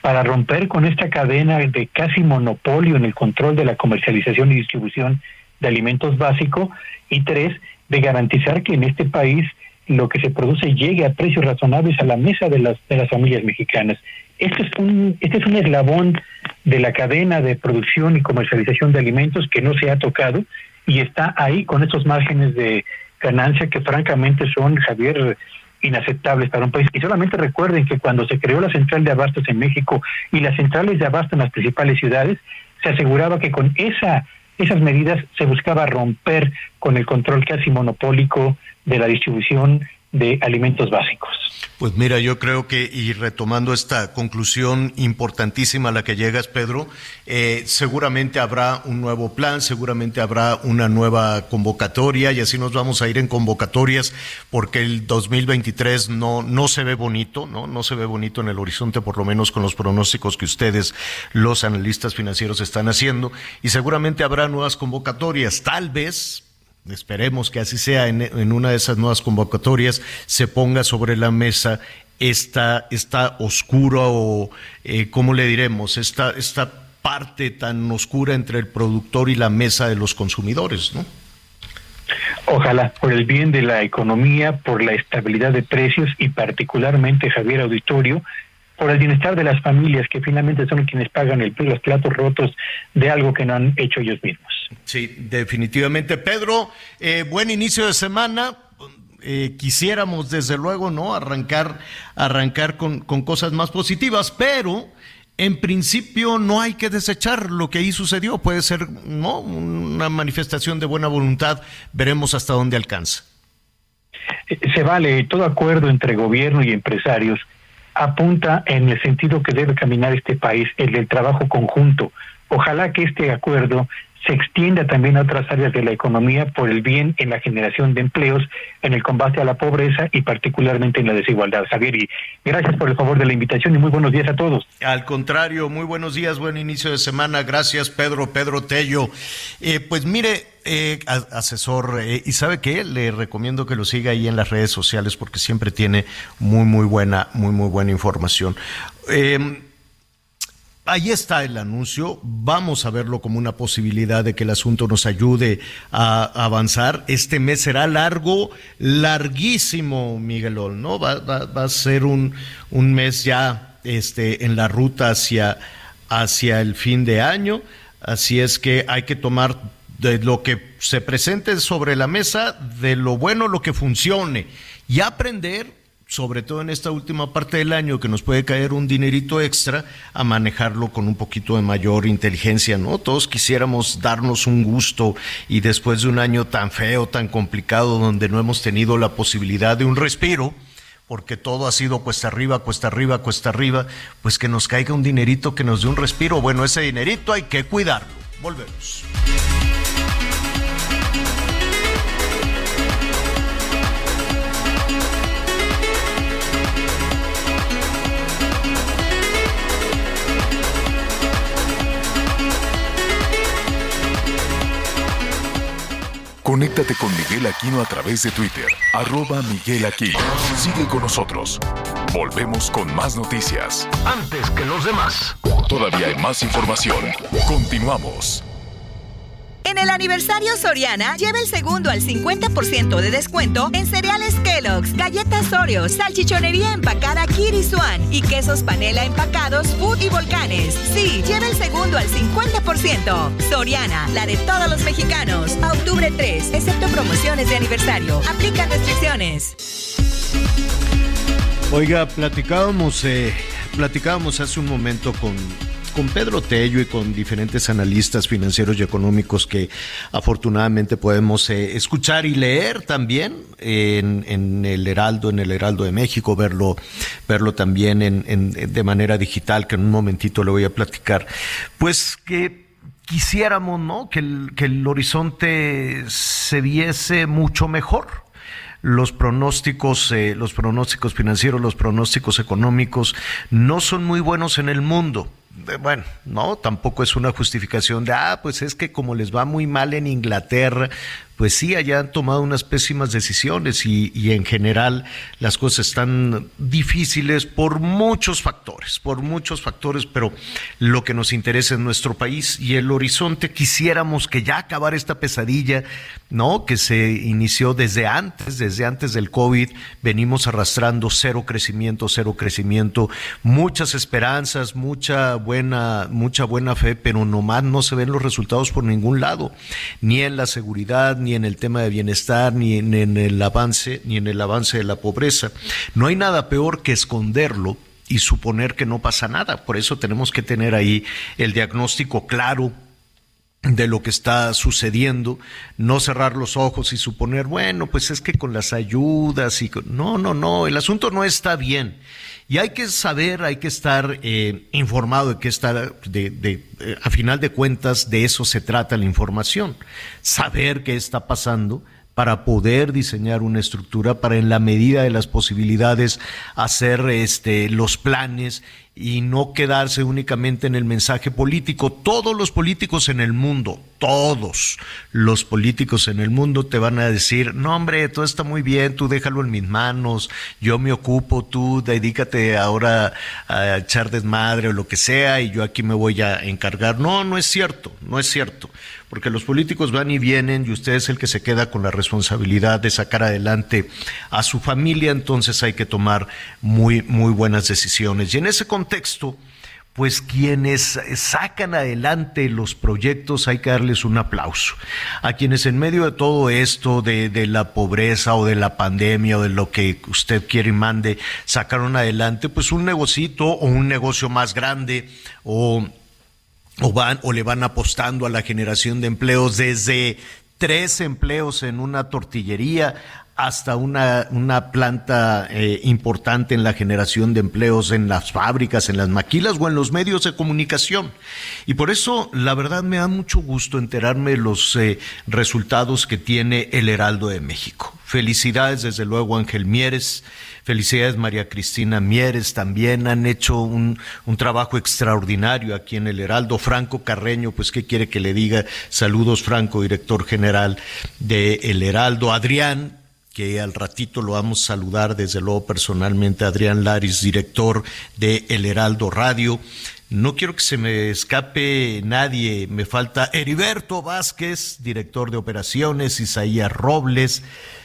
para romper con esta cadena de casi monopolio en el control de la comercialización y distribución de alimentos básicos, y tres, de garantizar que en este país lo que se produce llegue a precios razonables a la mesa de las, de las familias mexicanas. Este es, un, este es un eslabón de la cadena de producción y comercialización de alimentos que no se ha tocado y está ahí con esos márgenes de ganancia que francamente son, Javier, inaceptables para un país. Y solamente recuerden que cuando se creó la central de abastos en México y las centrales de abasto en las principales ciudades, se aseguraba que con esa esas medidas se buscaba romper con el control casi monopólico de la distribución de alimentos básicos. Pues mira, yo creo que, y retomando esta conclusión importantísima a la que llegas, Pedro, eh, seguramente habrá un nuevo plan, seguramente habrá una nueva convocatoria y así nos vamos a ir en convocatorias porque el 2023 no, no se ve bonito, ¿no? No se ve bonito en el horizonte, por lo menos con los pronósticos que ustedes, los analistas financieros, están haciendo y seguramente habrá nuevas convocatorias, tal vez esperemos que así sea, en, una de esas nuevas convocatorias se ponga sobre la mesa esta, esta oscura o, eh, ¿cómo le diremos? Esta, esta parte tan oscura entre el productor y la mesa de los consumidores, ¿no? Ojalá, por el bien de la economía, por la estabilidad de precios y particularmente, Javier Auditorio, por el bienestar de las familias que finalmente son quienes pagan el, los platos rotos de algo que no han hecho ellos mismos. Sí, definitivamente. Pedro, eh, buen inicio de semana. Eh, quisiéramos desde luego no arrancar arrancar con, con cosas más positivas, pero en principio no hay que desechar lo que ahí sucedió. Puede ser no una manifestación de buena voluntad. Veremos hasta dónde alcanza. Eh, se vale todo acuerdo entre gobierno y empresarios apunta en el sentido que debe caminar este país, el del trabajo conjunto. Ojalá que este acuerdo se extienda también a otras áreas de la economía por el bien en la generación de empleos, en el combate a la pobreza y particularmente en la desigualdad. Javier, gracias por el favor de la invitación y muy buenos días a todos. Al contrario, muy buenos días, buen inicio de semana. Gracias, Pedro, Pedro Tello. Eh, pues mire, eh, asesor, eh, y sabe qué, le recomiendo que lo siga ahí en las redes sociales porque siempre tiene muy, muy buena, muy, muy buena información. Eh, ahí está el anuncio. Vamos a verlo como una posibilidad de que el asunto nos ayude a avanzar. Este mes será largo, larguísimo, Miguelón, ¿no? Va, a ser un, un, mes ya este, en la ruta hacia, hacia el fin de año. Así es que hay que tomar de lo que se presente sobre la mesa, de lo bueno, lo que funcione, y aprender sobre todo en esta última parte del año, que nos puede caer un dinerito extra, a manejarlo con un poquito de mayor inteligencia, ¿no? Todos quisiéramos darnos un gusto y después de un año tan feo, tan complicado, donde no hemos tenido la posibilidad de un respiro, porque todo ha sido cuesta arriba, cuesta arriba, cuesta arriba, pues que nos caiga un dinerito que nos dé un respiro. Bueno, ese dinerito hay que cuidarlo. Volvemos. Conéctate con Miguel Aquino a través de Twitter, arroba Miguel Aquino. Sigue con nosotros. Volvemos con más noticias. Antes que los demás. Todavía hay más información. Continuamos. En el aniversario Soriana, lleva el segundo al 50% de descuento en cereales Kellogg's, galletas Oreo, salchichonería empacada Kiri Swan y quesos panela empacados Food y Volcanes. Sí, lleva el segundo al 50%. Soriana, la de todos los mexicanos. Octubre 3, excepto promociones de aniversario. Aplica restricciones. Oiga, platicábamos, eh, platicábamos hace un momento con con Pedro Tello y con diferentes analistas financieros y económicos que afortunadamente podemos eh, escuchar y leer también en, el Heraldo, en el Heraldo de México, verlo, verlo también en, de manera digital, que en un momentito le voy a platicar. Pues que quisiéramos, ¿no? Que el, que el horizonte se viese mucho mejor los pronósticos, eh, los pronósticos financieros, los pronósticos económicos no son muy buenos en el mundo bueno, no, tampoco es una justificación de, ah, pues es que como les va muy mal en Inglaterra, pues sí, allá han tomado unas pésimas decisiones y, y, en general las cosas están difíciles por muchos factores, por muchos factores, pero lo que nos interesa es nuestro país y el horizonte. Quisiéramos que ya acabara esta pesadilla, ¿no? Que se inició desde antes, desde antes del COVID, venimos arrastrando cero crecimiento, cero crecimiento, muchas esperanzas, mucha buena, mucha buena fe, pero nomás no se ven los resultados por ningún lado, ni en la seguridad, ni en el tema de bienestar, ni en, el avance, ni en el avance de la pobreza. No hay nada peor que esconderlo y suponer que no pasa nada. Por eso tenemos que tener ahí el diagnóstico claro, de lo que está sucediendo, no cerrar los ojos y suponer, bueno, pues es que con las ayudas y no, no, no, el asunto no está bien. Y hay que saber, hay que estar eh, informado de que está, de, de, eh, a final de cuentas, de eso se trata la información. Saber qué está pasando para poder diseñar una estructura, para en la medida de las posibilidades hacer este, los planes y no quedarse únicamente en el mensaje político. Todos los políticos en el mundo, todos los políticos en el mundo te van a decir, no hombre, todo está muy bien, tú déjalo en mis manos, yo me ocupo, tú dedícate ahora a echar desmadre o lo que sea y yo aquí me voy a encargar. No, no es cierto, no es cierto porque los políticos van y vienen y usted es el que se queda con la responsabilidad de sacar adelante a su familia, entonces hay que tomar muy, muy buenas decisiones. Y en ese contexto, pues quienes sacan adelante los proyectos hay que darles un aplauso. A quienes en medio de todo esto, de, de, la pobreza o de la pandemia o de lo que usted quiere y mande, sacaron adelante pues un negocito o un negocio más grande o o van o le van apostando a la generación de empleos desde tres empleos en una tortillería hasta una, una planta eh, importante en la generación de empleos en las fábricas, en las maquilas o en los medios de comunicación. Y por eso, la verdad, me da mucho gusto enterarme de los eh, resultados que tiene el Heraldo de México. Felicidades, desde luego, Ángel Mieres. Felicidades, María Cristina Mieres. También han hecho un, un trabajo extraordinario aquí en el Heraldo. Franco Carreño, pues, ¿qué quiere que le diga? Saludos, Franco, director general de El Heraldo. Adrián, que al ratito lo vamos a saludar desde luego personalmente, Adrián Laris, director de El Heraldo Radio. No quiero que se me escape nadie, me falta Heriberto Vázquez, director de operaciones, Isaías Robles,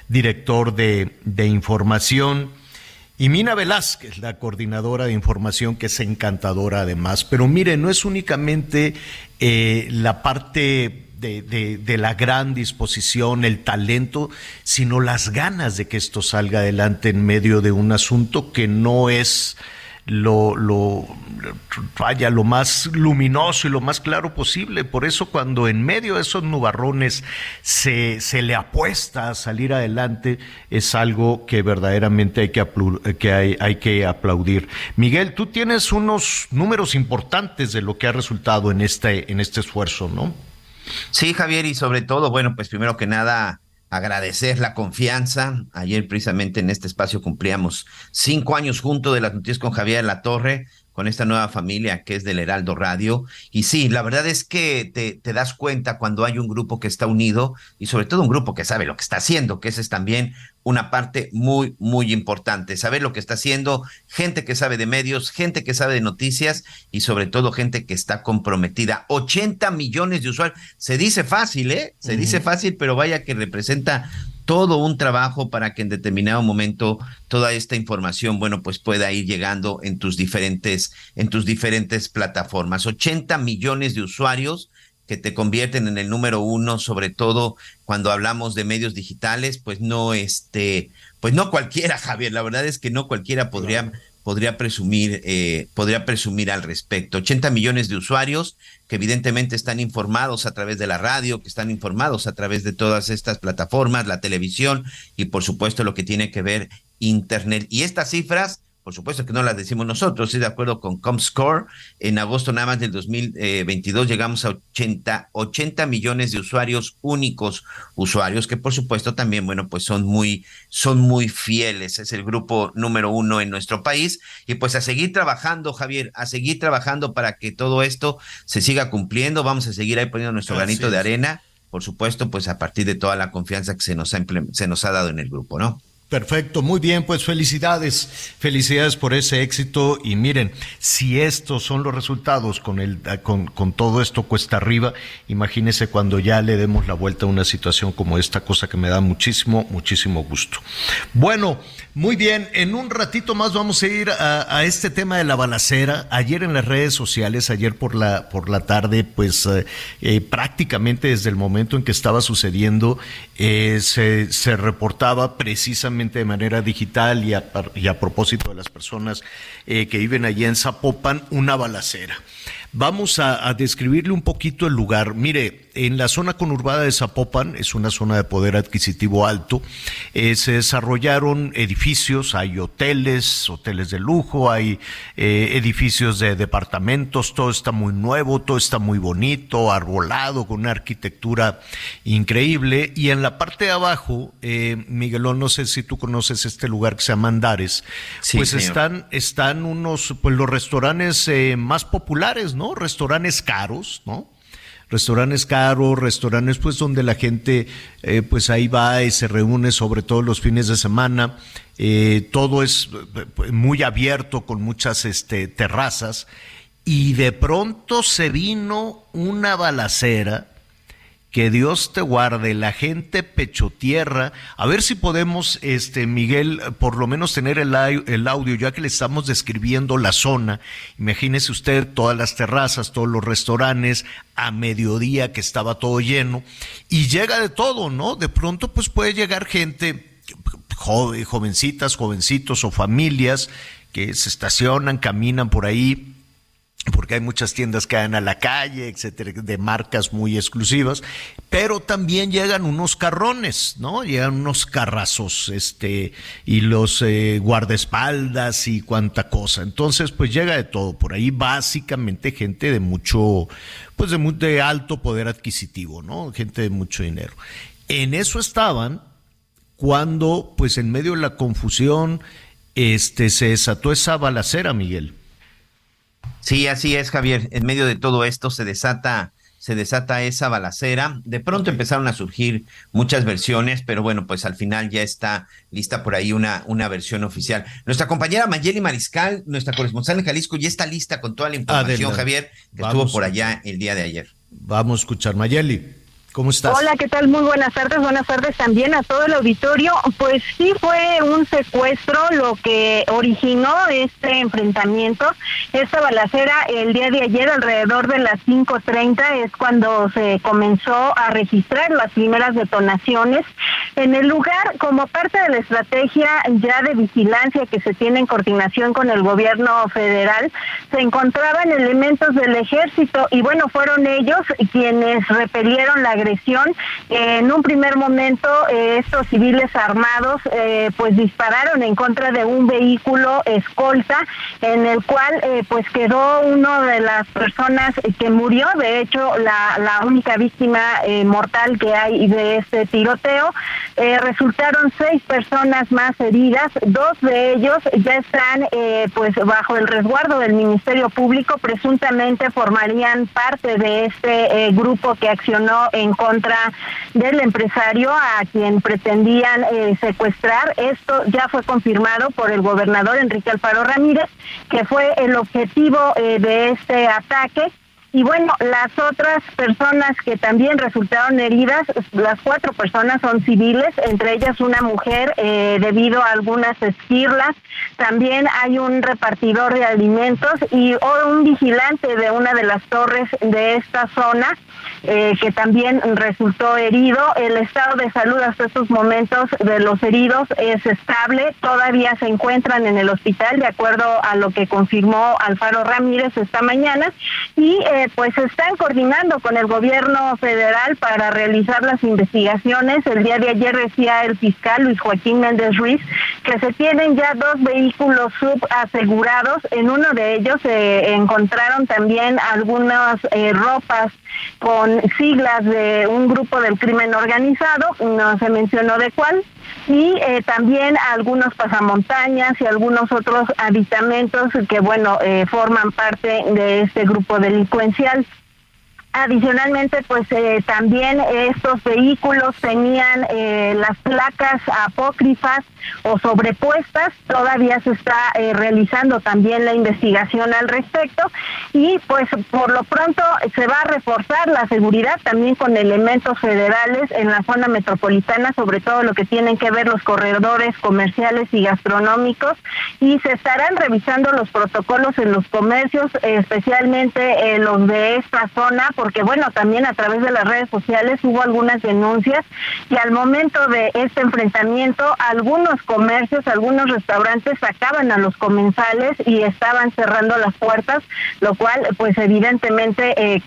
director de, de información, y Mina Velázquez, la coordinadora de información, que es encantadora además. Pero mire, no es únicamente eh, la parte de, la gran disposición, el talento, sino las ganas de que esto salga adelante en medio de un asunto que no es lo, lo, vaya, lo más luminoso y lo más claro posible. Por eso cuando en medio de esos nubarrones se, se le apuesta a salir adelante, es algo que verdaderamente hay que, que hay, hay que aplaudir. Miguel, tú tienes unos números importantes de lo que ha resultado en este, en este esfuerzo, ¿no? Sí, Javier, y sobre todo, bueno, pues primero que nada, agradecer la confianza. Ayer precisamente en este espacio cumplíamos cinco años junto de las noticias con Javier La Torre, con esta nueva familia que es del Heraldo Radio. Y sí, la verdad es que te, te, das cuenta cuando hay un grupo que está unido y sobre todo un grupo que sabe lo que está haciendo, que esa es también una parte muy, muy importante. Saber lo que está haciendo, gente que sabe de medios, gente que sabe de noticias y sobre todo gente que está comprometida. 80 millones de usuarios. Se dice fácil, ¿eh? Se uh -huh. dice fácil, pero vaya que representa todo un trabajo para que en determinado momento toda esta información, bueno, pues pueda ir llegando en tus diferentes, en tus diferentes plataformas. 80 millones de usuarios que te convierten en el número uno, sobre todo cuando hablamos de medios digitales, pues no este, pues no cualquiera, Javier, la verdad es que no cualquiera podría, claro. podría presumir, eh, podría presumir al respecto. 80 millones de usuarios que evidentemente están informados a través de la radio, que están informados a través de todas estas plataformas, la televisión y por supuesto lo que tiene que ver Internet. Y estas cifras, por supuesto que no las decimos nosotros, estoy de acuerdo con Comscore, en agosto nada más del 2022 llegamos a 80, 80 millones de usuarios únicos, usuarios que por supuesto también, bueno, pues son muy, son muy fieles, es el grupo número uno en nuestro país y pues a seguir trabajando, Javier, a seguir trabajando para que todo esto se siga cumpliendo, vamos a seguir ahí poniendo nuestro Así granito es. de arena, por supuesto, pues a partir de toda la confianza que se nos ha, se nos ha dado en el grupo, ¿no? Perfecto, muy bien, pues felicidades, felicidades por ese éxito y miren, si estos son los resultados con, el, con, con todo esto cuesta arriba, imagínense cuando ya le demos la vuelta a una situación como esta, cosa que me da muchísimo, muchísimo gusto. Bueno, muy bien, en un ratito más vamos a ir a, este tema de la balacera. Ayer en las redes sociales, ayer por la, por la tarde, pues eh, eh, prácticamente desde el momento en que estaba sucediendo, eh, se, se reportaba precisamente de manera digital y a, y a propósito de las personas que viven allí en Zapopan, una balacera. Vamos a, describirle un poquito el lugar. Mire, en la zona conurbada de Zapopan, es una zona de poder adquisitivo alto, eh, se desarrollaron edificios, hay hoteles, hoteles de lujo, hay eh, edificios de departamentos, todo está muy nuevo, todo está muy bonito, arbolado, con una arquitectura increíble. Y en la parte de abajo, eh, Miguelón, no sé si tú conoces este lugar que se llama Andares, pues están, están unos, pues los restaurantes eh, más populares, ¿no? Restaurantes caros, ¿no? restaurantes caros, restaurantes pues donde la gente eh, pues ahí va y se reúne sobre todo los fines de semana, eh, todo es muy abierto con muchas este, terrazas. Y de pronto se vino una balacera que Dios te guarde, la gente pecho tierra. A ver si podemos, este, Miguel, por lo menos tener el, el, audio, ya que le estamos describiendo la zona. Imagínese usted todas las terrazas, todos los restaurantes, a mediodía que estaba todo lleno. Y llega de todo, ¿no? De pronto, pues puede llegar gente, joven, jovencitas, jovencitos o familias que se estacionan, caminan por ahí porque hay muchas tiendas que dan a la calle, etcétera, de marcas muy exclusivas, pero también llegan unos carrones, ¿no? Llegan unos carrazos, este, y los eh, guardaespaldas y cuánta cosa. Entonces, pues llega de todo por ahí, básicamente gente de mucho, pues de, muy, alto poder adquisitivo, ¿no? Gente de mucho dinero. En eso estaban cuando, pues en medio de la confusión, este, se desató esa balacera, Miguel. Sí, así es, Javier. En medio de todo esto se desata se desata esa balacera. De pronto empezaron a surgir muchas versiones, pero bueno, pues al final ya está lista por ahí una, una versión oficial. Nuestra compañera Mayeli Mariscal, nuestra corresponsal en Jalisco, ya está lista con toda la información, Javier, que estuvo por allá el día de ayer. Vamos a escuchar, Mayeli. ¿Cómo estás? Hola, ¿qué tal? Muy buenas tardes. Buenas tardes también a todo el auditorio. Pues sí fue un secuestro lo que originó este enfrentamiento. Esta balacera el día de ayer alrededor de las 5.30 es cuando se comenzó a registrar las primeras detonaciones. En el lugar, como parte de la estrategia ya de vigilancia que se tiene en coordinación con el gobierno federal, se encontraban elementos del ejército y bueno, fueron ellos quienes repelieron la agresión. en un primer momento, eh, estos civiles armados eh, pues dispararon en contra de un vehículo escolta en el cual eh, pues quedó uno de las personas que murió, de hecho la, la única víctima mortal que hay de este tiroteo. resultaron seis personas más heridas, dos de ellos ya están pues bajo el resguardo del Ministerio Público, presuntamente formarían parte de este grupo que accionó en contra del empresario a quien pretendían eh, secuestrar. Esto ya fue confirmado por el gobernador Enrique Alfaro Ramírez, que fue el objetivo eh, de este ataque. Y bueno, las otras personas que también resultaron heridas, las cuatro personas son civiles, entre ellas una mujer eh, debido a algunas esquirlas. También hay un repartidor de alimentos y un vigilante de una de las torres de esta zona eh, que también resultó herido. El estado de salud hasta estos momentos de los heridos es estable, todavía se encuentran en el hospital, de acuerdo a lo que confirmó Alfaro Ramírez esta mañana, y eh, pues están coordinando con el gobierno federal para realizar las investigaciones. El día de ayer decía el fiscal Luis Joaquín Méndez Ruiz que se tienen ya dos vehículos subasegurados. En uno de ellos se encontraron también algunas eh, ropas con siglas de un grupo del crimen organizado, no se mencionó de cuál, y eh, también algunos pasamontañas y algunos otros aditamentos que, bueno, eh, forman parte de este grupo delincuencial. Adicionalmente, pues eh, también estos vehículos tenían eh, las placas apócrifas o sobrepuestas. Todavía se está eh, realizando también la investigación al respecto y pues por lo pronto se va a reforzar la seguridad también con elementos federales en la zona metropolitana, sobre todo lo que tienen que ver los corredores comerciales y gastronómicos y se estarán revisando los protocolos en los comercios, especialmente los de esta zona porque bueno, también a través de las redes sociales hubo algunas denuncias y al momento de este enfrentamiento algunos comercios, algunos restaurantes sacaban a los comensales y estaban cerrando las puertas, lo cual pues evidentemente eh,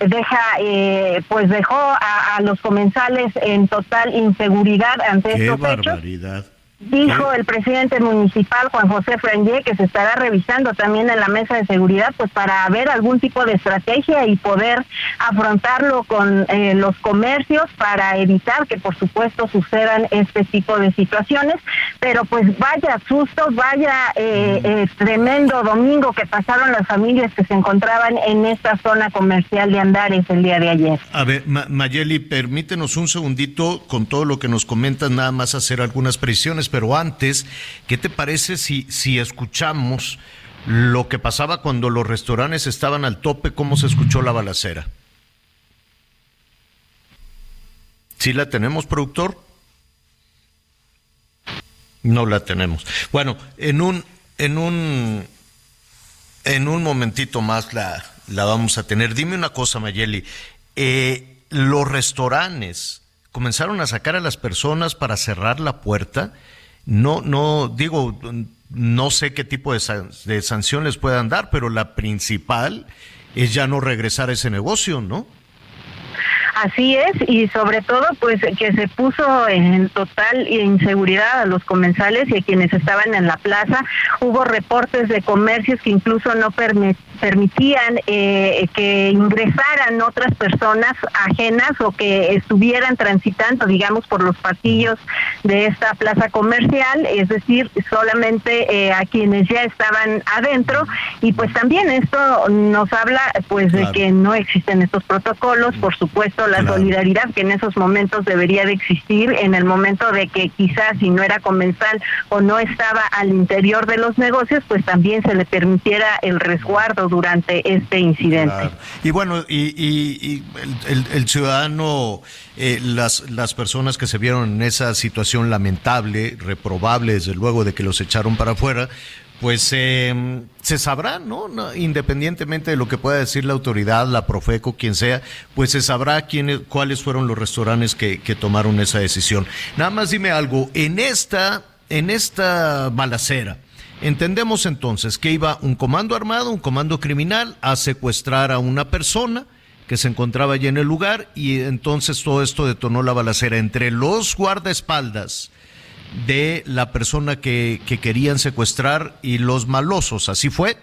deja eh, pues dejó a, los comensales en total inseguridad ante Qué estos barbaridad. Dijo el presidente municipal Juan José Frangé que se estará revisando también en la mesa de seguridad pues para ver algún tipo de estrategia y poder afrontarlo con eh, los comercios para evitar que por supuesto sucedan este tipo de situaciones. Pero pues vaya susto, vaya eh, eh, tremendo domingo que pasaron las familias que se encontraban en esta zona comercial de Andares el día de ayer. A ver, Mayeli, permítenos un segundito con todo lo que nos comentas, nada más hacer algunas precisiones pero antes, ¿qué te parece si, si escuchamos lo que pasaba cuando los restaurantes estaban al tope, cómo se escuchó la balacera? ¿Sí la tenemos, productor? No la tenemos. Bueno, en un, en un, en un momentito más la, la vamos a tener. Dime una cosa, Mayeli. Eh, los restaurantes comenzaron a sacar a las personas para cerrar la puerta no, no, digo, no sé qué tipo de, de sanción les puedan dar, pero la principal es ya no regresar a ese negocio, ¿no? Así es, y sobre todo pues que se puso en total inseguridad a los comensales y a quienes estaban en la plaza. Hubo reportes de comercios que incluso no permitían eh, que ingresaran otras personas ajenas o que estuvieran transitando, digamos, por los pasillos de esta plaza comercial, es decir, solamente eh, a quienes ya estaban adentro. Y pues también esto nos habla pues de que no existen estos protocolos, por supuesto la solidaridad que en esos momentos debería de existir, en el momento de que quizás si no era comensal o no estaba al interior de los negocios, pues también se le permitiera el resguardo durante este incidente. Y bueno, y, el, ciudadano, eh, las, las personas que se vieron en esa situación lamentable, reprobable, desde luego de que los echaron para afuera, pues eh, se sabrá, ¿no? Independientemente de lo que pueda decir la autoridad, la Profeco, quien sea, pues se sabrá quiénes, cuáles fueron los restaurantes que, que, tomaron esa decisión. Nada más dime algo, en esta, en esta balacera, entendemos entonces que iba un comando armado, un comando criminal a secuestrar a una persona que se encontraba allí en el lugar y entonces todo esto detonó la balacera entre los guardaespaldas de la persona que, que querían secuestrar y los malosos. ¿Así fue?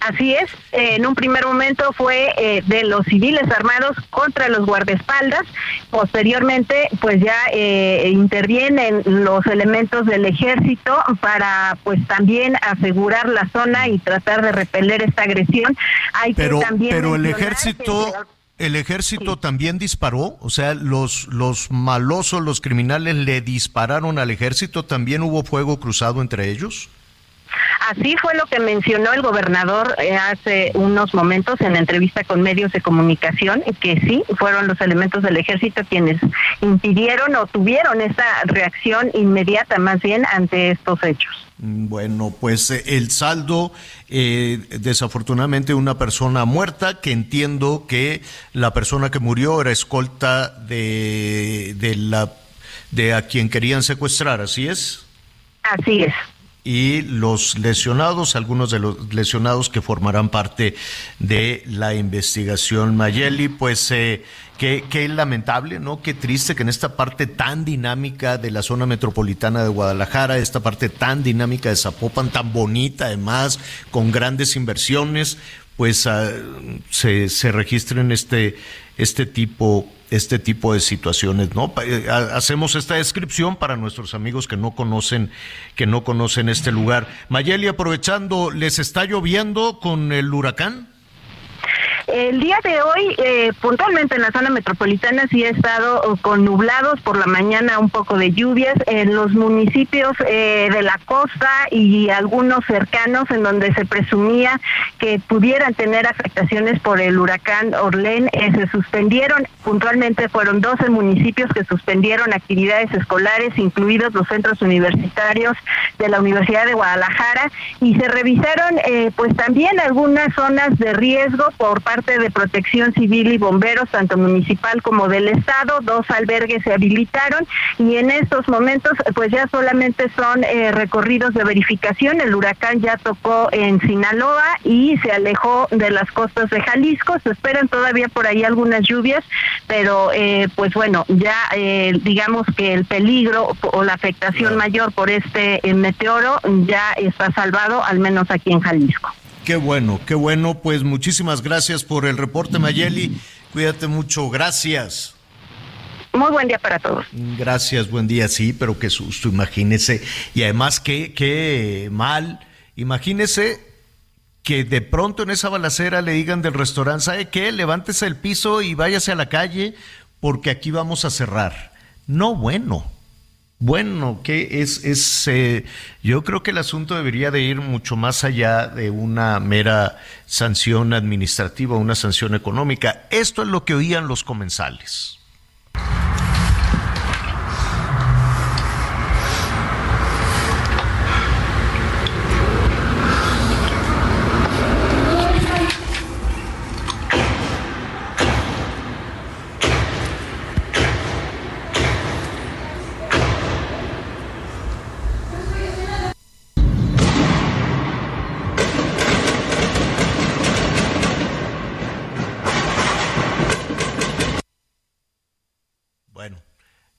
Así es, en un primer momento fue eh, de los civiles armados contra los guardaespaldas, posteriormente pues ya eh, intervienen los elementos del ejército para pues también asegurar la zona y tratar de repeler esta agresión. Hay pero, también pero el ejército... ¿El ejército también disparó? O sea, los, los malosos, los criminales le dispararon al ejército, ¿también hubo fuego cruzado entre ellos? Así fue lo que mencionó el gobernador eh, hace unos momentos en la entrevista con medios de comunicación, que sí, fueron los elementos del ejército quienes impidieron o tuvieron esa reacción inmediata más bien ante estos hechos. Bueno, pues eh, el saldo, eh, desafortunadamente una persona muerta, que entiendo que la persona que murió era escolta de, de, la, de a quien querían secuestrar, ¿así es? Así es y los lesionados, algunos de los lesionados que formarán parte de la investigación Mayeli, pues eh, qué, qué, lamentable, ¿no? Qué triste que en esta parte tan dinámica de la zona metropolitana de Guadalajara, esta parte tan dinámica de Zapopan, tan bonita además, con grandes inversiones, pues ah, se, se registren este, este tipo este tipo de situaciones, ¿no? Eh, hacemos esta descripción para nuestros amigos que no conocen, que no conocen este lugar. Mayeli, aprovechando, ¿les está lloviendo con el huracán? El día de hoy, eh, puntualmente en la zona metropolitana, sí ha estado oh, con nublados, por la mañana un poco de lluvias, en los municipios eh, de la costa y algunos cercanos en donde se presumía que pudieran tener afectaciones por el huracán Orlén, eh, se suspendieron, puntualmente fueron 12 municipios que suspendieron actividades escolares, incluidos los centros universitarios de la Universidad de Guadalajara, y se revisaron pues también algunas zonas de riesgo por parte parte de protección civil y bomberos, tanto municipal como del Estado. Dos albergues se habilitaron y en estos momentos pues ya solamente son eh, recorridos de verificación. El huracán ya tocó en Sinaloa y se alejó de las costas de Jalisco. Se esperan todavía por ahí algunas lluvias, pero eh, pues bueno, ya eh, digamos que el peligro o la afectación mayor por este meteoro ya está salvado, al menos aquí en Jalisco. Qué bueno, qué bueno. Pues muchísimas gracias por el reporte, Mayeli. Cuídate mucho. Gracias. Muy buen día para todos. Gracias, buen día, sí, pero qué susto, imagínese. Y además, qué, qué mal. Imagínese que de pronto en esa balacera le digan del restaurante, ¿sabe qué? Levántese el piso y váyase a la calle porque aquí vamos a cerrar. No, bueno. Bueno, que es, es eh, yo creo que el asunto debería de ir mucho más allá de una mera sanción administrativa, una sanción económica. Esto es lo que oían los comensales.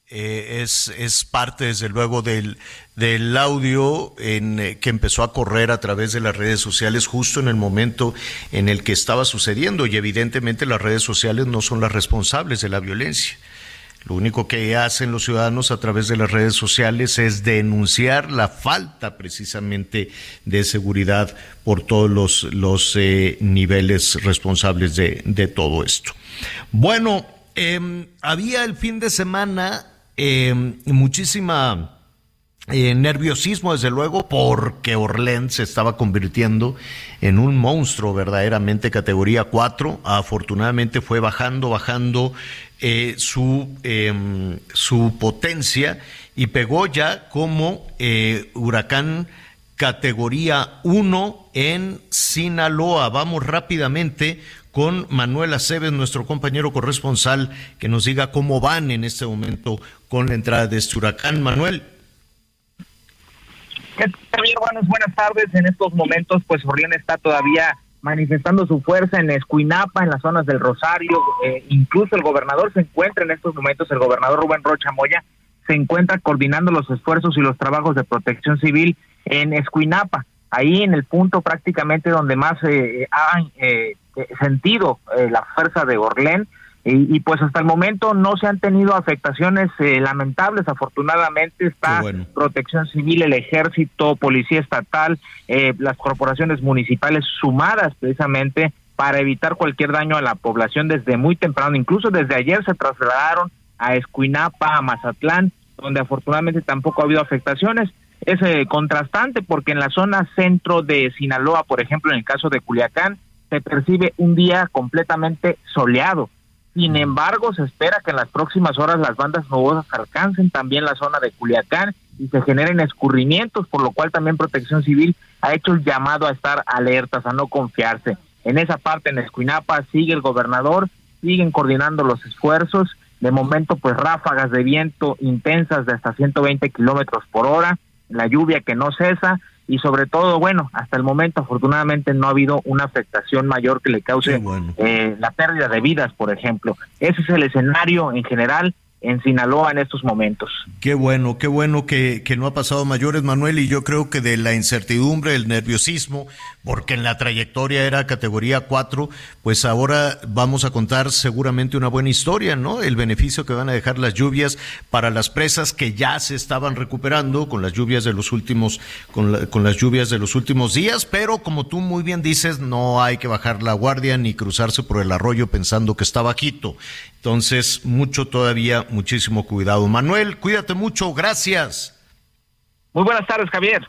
Es, parte, desde luego, del, del audio en, eh, que empezó a correr a través de las redes sociales justo en el momento en el que estaba sucediendo. Y evidentemente las redes sociales no son las responsables de la violencia. Lo único que hacen los ciudadanos a través de las redes sociales es denunciar la falta precisamente de seguridad por todos los, los eh, niveles responsables de, de, todo esto. Bueno, eh, había el fin de semana eh, muchísima eh, nerviosismo, desde luego, porque Orlén se estaba convirtiendo en un monstruo verdaderamente categoría 4. Afortunadamente fue bajando, bajando eh, su, em, su potencia y pegó ya como huracán categoría 1 en Sinaloa. Vamos rápidamente con Manuel Aceves, nuestro compañero corresponsal, que nos diga cómo van en este momento con la entrada de este huracán. Manuel. Buenas, buenas tardes. En estos momentos, pues Orleán está todavía manifestando su fuerza en Escuinapa, en las zonas del Rosario. Eh, incluso el gobernador se encuentra en estos momentos, el gobernador Rubén Rocha Moya, se encuentra coordinando los esfuerzos y los trabajos de protección civil en Escuinapa, ahí en el punto prácticamente donde más eh, ha eh, sentido eh, la fuerza de Orlén. Y, pues hasta el momento no se han tenido afectaciones eh, lamentables. Afortunadamente está Protección Civil, el Ejército, Policía Estatal, eh, las corporaciones municipales sumadas precisamente para evitar cualquier daño a la población desde muy temprano. Incluso desde ayer se trasladaron a Escuinapa, a Mazatlán, donde afortunadamente tampoco ha habido afectaciones. Es contrastante porque en la zona centro de Sinaloa, por ejemplo, en el caso de Culiacán, se percibe un día completamente soleado. Sin embargo, se espera que en las próximas horas las bandas nubosas alcancen también la zona de Culiacán y se generen escurrimientos, por lo cual también Protección Civil ha hecho el llamado a estar alertas, a no confiarse. En esa parte, en Escuinapa, sigue el gobernador, siguen coordinando los esfuerzos. De momento, pues ráfagas de viento intensas de hasta 120 kilómetros por hora, la lluvia que no cesa, y sobre todo, bueno, hasta el momento afortunadamente no ha habido una afectación mayor que le cause eh, la pérdida de vidas, por ejemplo. Ese es el escenario en general en Sinaloa en estos momentos. Qué bueno, qué bueno que, que, no ha pasado mayores, Manuel, y yo creo que de la incertidumbre, el nerviosismo, porque en la trayectoria era categoría 4, pues ahora vamos a contar seguramente una buena historia, ¿no? El beneficio que van a dejar las lluvias para las presas que ya se estaban recuperando con las lluvias de los últimos, con, con las lluvias de los últimos días, pero como tú muy bien dices, no hay que bajar la guardia ni cruzarse por el arroyo pensando que está bajito. Entonces, mucho todavía, muchísimo cuidado. Manuel, cuídate mucho, gracias. Muy buenas tardes, Javier.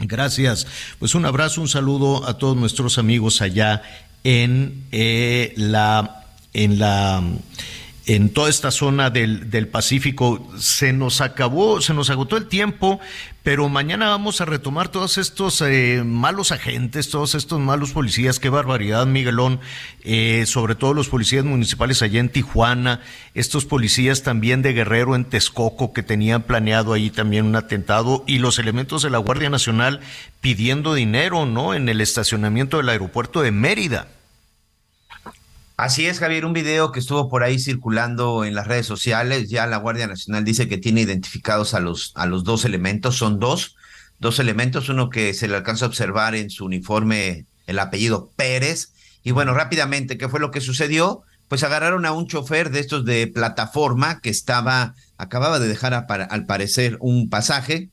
Gracias. Pues un abrazo, un saludo a todos nuestros amigos allá en eh, la en la en toda esta zona del, del, Pacífico. Se nos acabó, se nos agotó el tiempo, pero mañana vamos a retomar todos estos eh, malos agentes, todos estos malos policías. Qué barbaridad, Miguelón. Eh, sobre todo los policías municipales allá en Tijuana, estos policías también de Guerrero en Texcoco que tenían planeado ahí también un atentado y los elementos de la Guardia Nacional pidiendo dinero, ¿no? En el estacionamiento del aeropuerto de Mérida. Así es, Javier, un video que estuvo por ahí circulando en las redes sociales. Ya la Guardia Nacional dice que tiene identificados a los, a los dos elementos. Son dos, dos elementos. Uno que se le alcanza a observar en su uniforme el apellido Pérez. Y bueno, rápidamente, ¿qué fue lo que sucedió? Pues agarraron a un chofer de estos de plataforma que estaba, acababa de dejar al parecer un pasaje.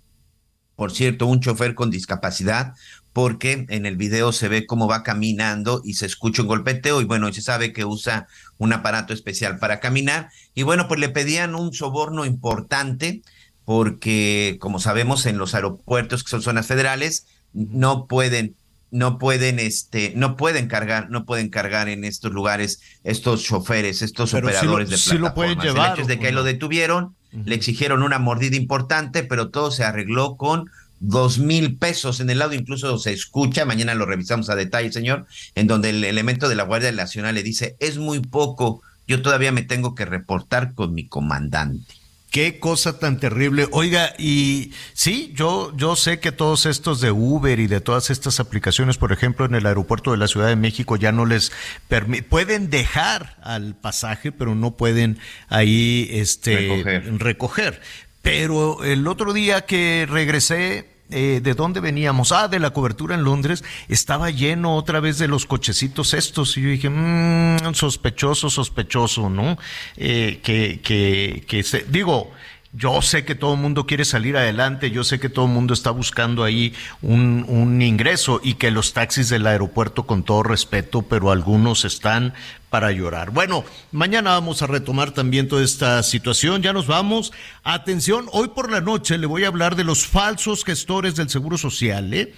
Por cierto, un chofer con discapacidad, porque en el video se ve cómo va caminando y se escucha un golpeteo y bueno, se sabe que usa un aparato especial para caminar y bueno, pues le pedían un soborno importante porque como sabemos en los aeropuertos que son zonas federales no pueden no pueden este no pueden cargar no pueden cargar en estos lugares estos choferes estos operadores de plataformas. lo pueden llevar, el hecho es de que ahí lo detuvieron le exigieron una mordida importante pero todo se arregló con dos mil pesos. En el lado incluso se escucha, mañana lo revisamos a detalle, señor, en donde el elemento de la Guardia Nacional le dice, es muy poco, yo todavía me tengo que reportar con mi comandante. Qué cosa tan terrible. Oiga, y sí, yo, yo sé que todos estos de Uber y de todas estas aplicaciones, por ejemplo, en el aeropuerto de la Ciudad de México ya no les permiten, pueden dejar al pasaje, pero no pueden ahí este, recoger. Pero el otro día que regresé, eh, ¿de dónde veníamos? Ah, de la cobertura en Londres, estaba lleno otra vez de los cochecitos estos. Y yo dije, mmm, sospechoso, sospechoso, ¿no? Eh, que, que, que se, digo, yo sé que todo el mundo quiere salir adelante, yo sé que todo el mundo está buscando ahí un, ingreso y que los taxis del aeropuerto, con todo respeto, pero algunos están para llorar. Bueno, mañana vamos a retomar también toda esta situación, ya nos vamos. Atención, hoy por la noche le voy a hablar de los falsos gestores del Seguro Social, ¿eh?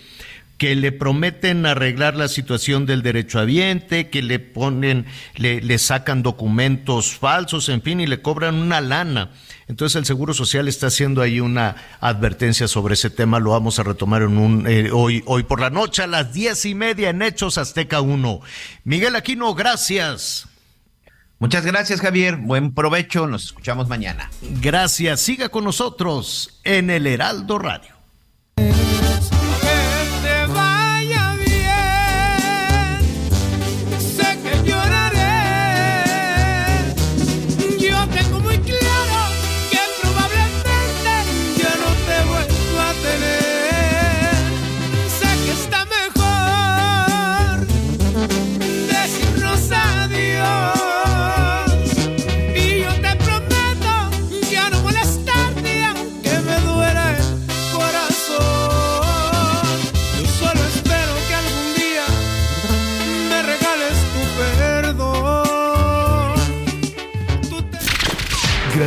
que le prometen arreglar la situación del derecho derechohabiente, que le ponen, le sacan documentos falsos, en fin, y le cobran una lana. Entonces el Seguro Social está haciendo ahí una advertencia sobre ese tema. Lo vamos a retomar en un, eh, hoy, hoy por la noche a las diez y media en Hechos Azteca 1. Miguel Aquino, gracias. Muchas gracias, Javier. Buen provecho. Nos escuchamos mañana. Gracias. Siga con nosotros en el Heraldo Radio.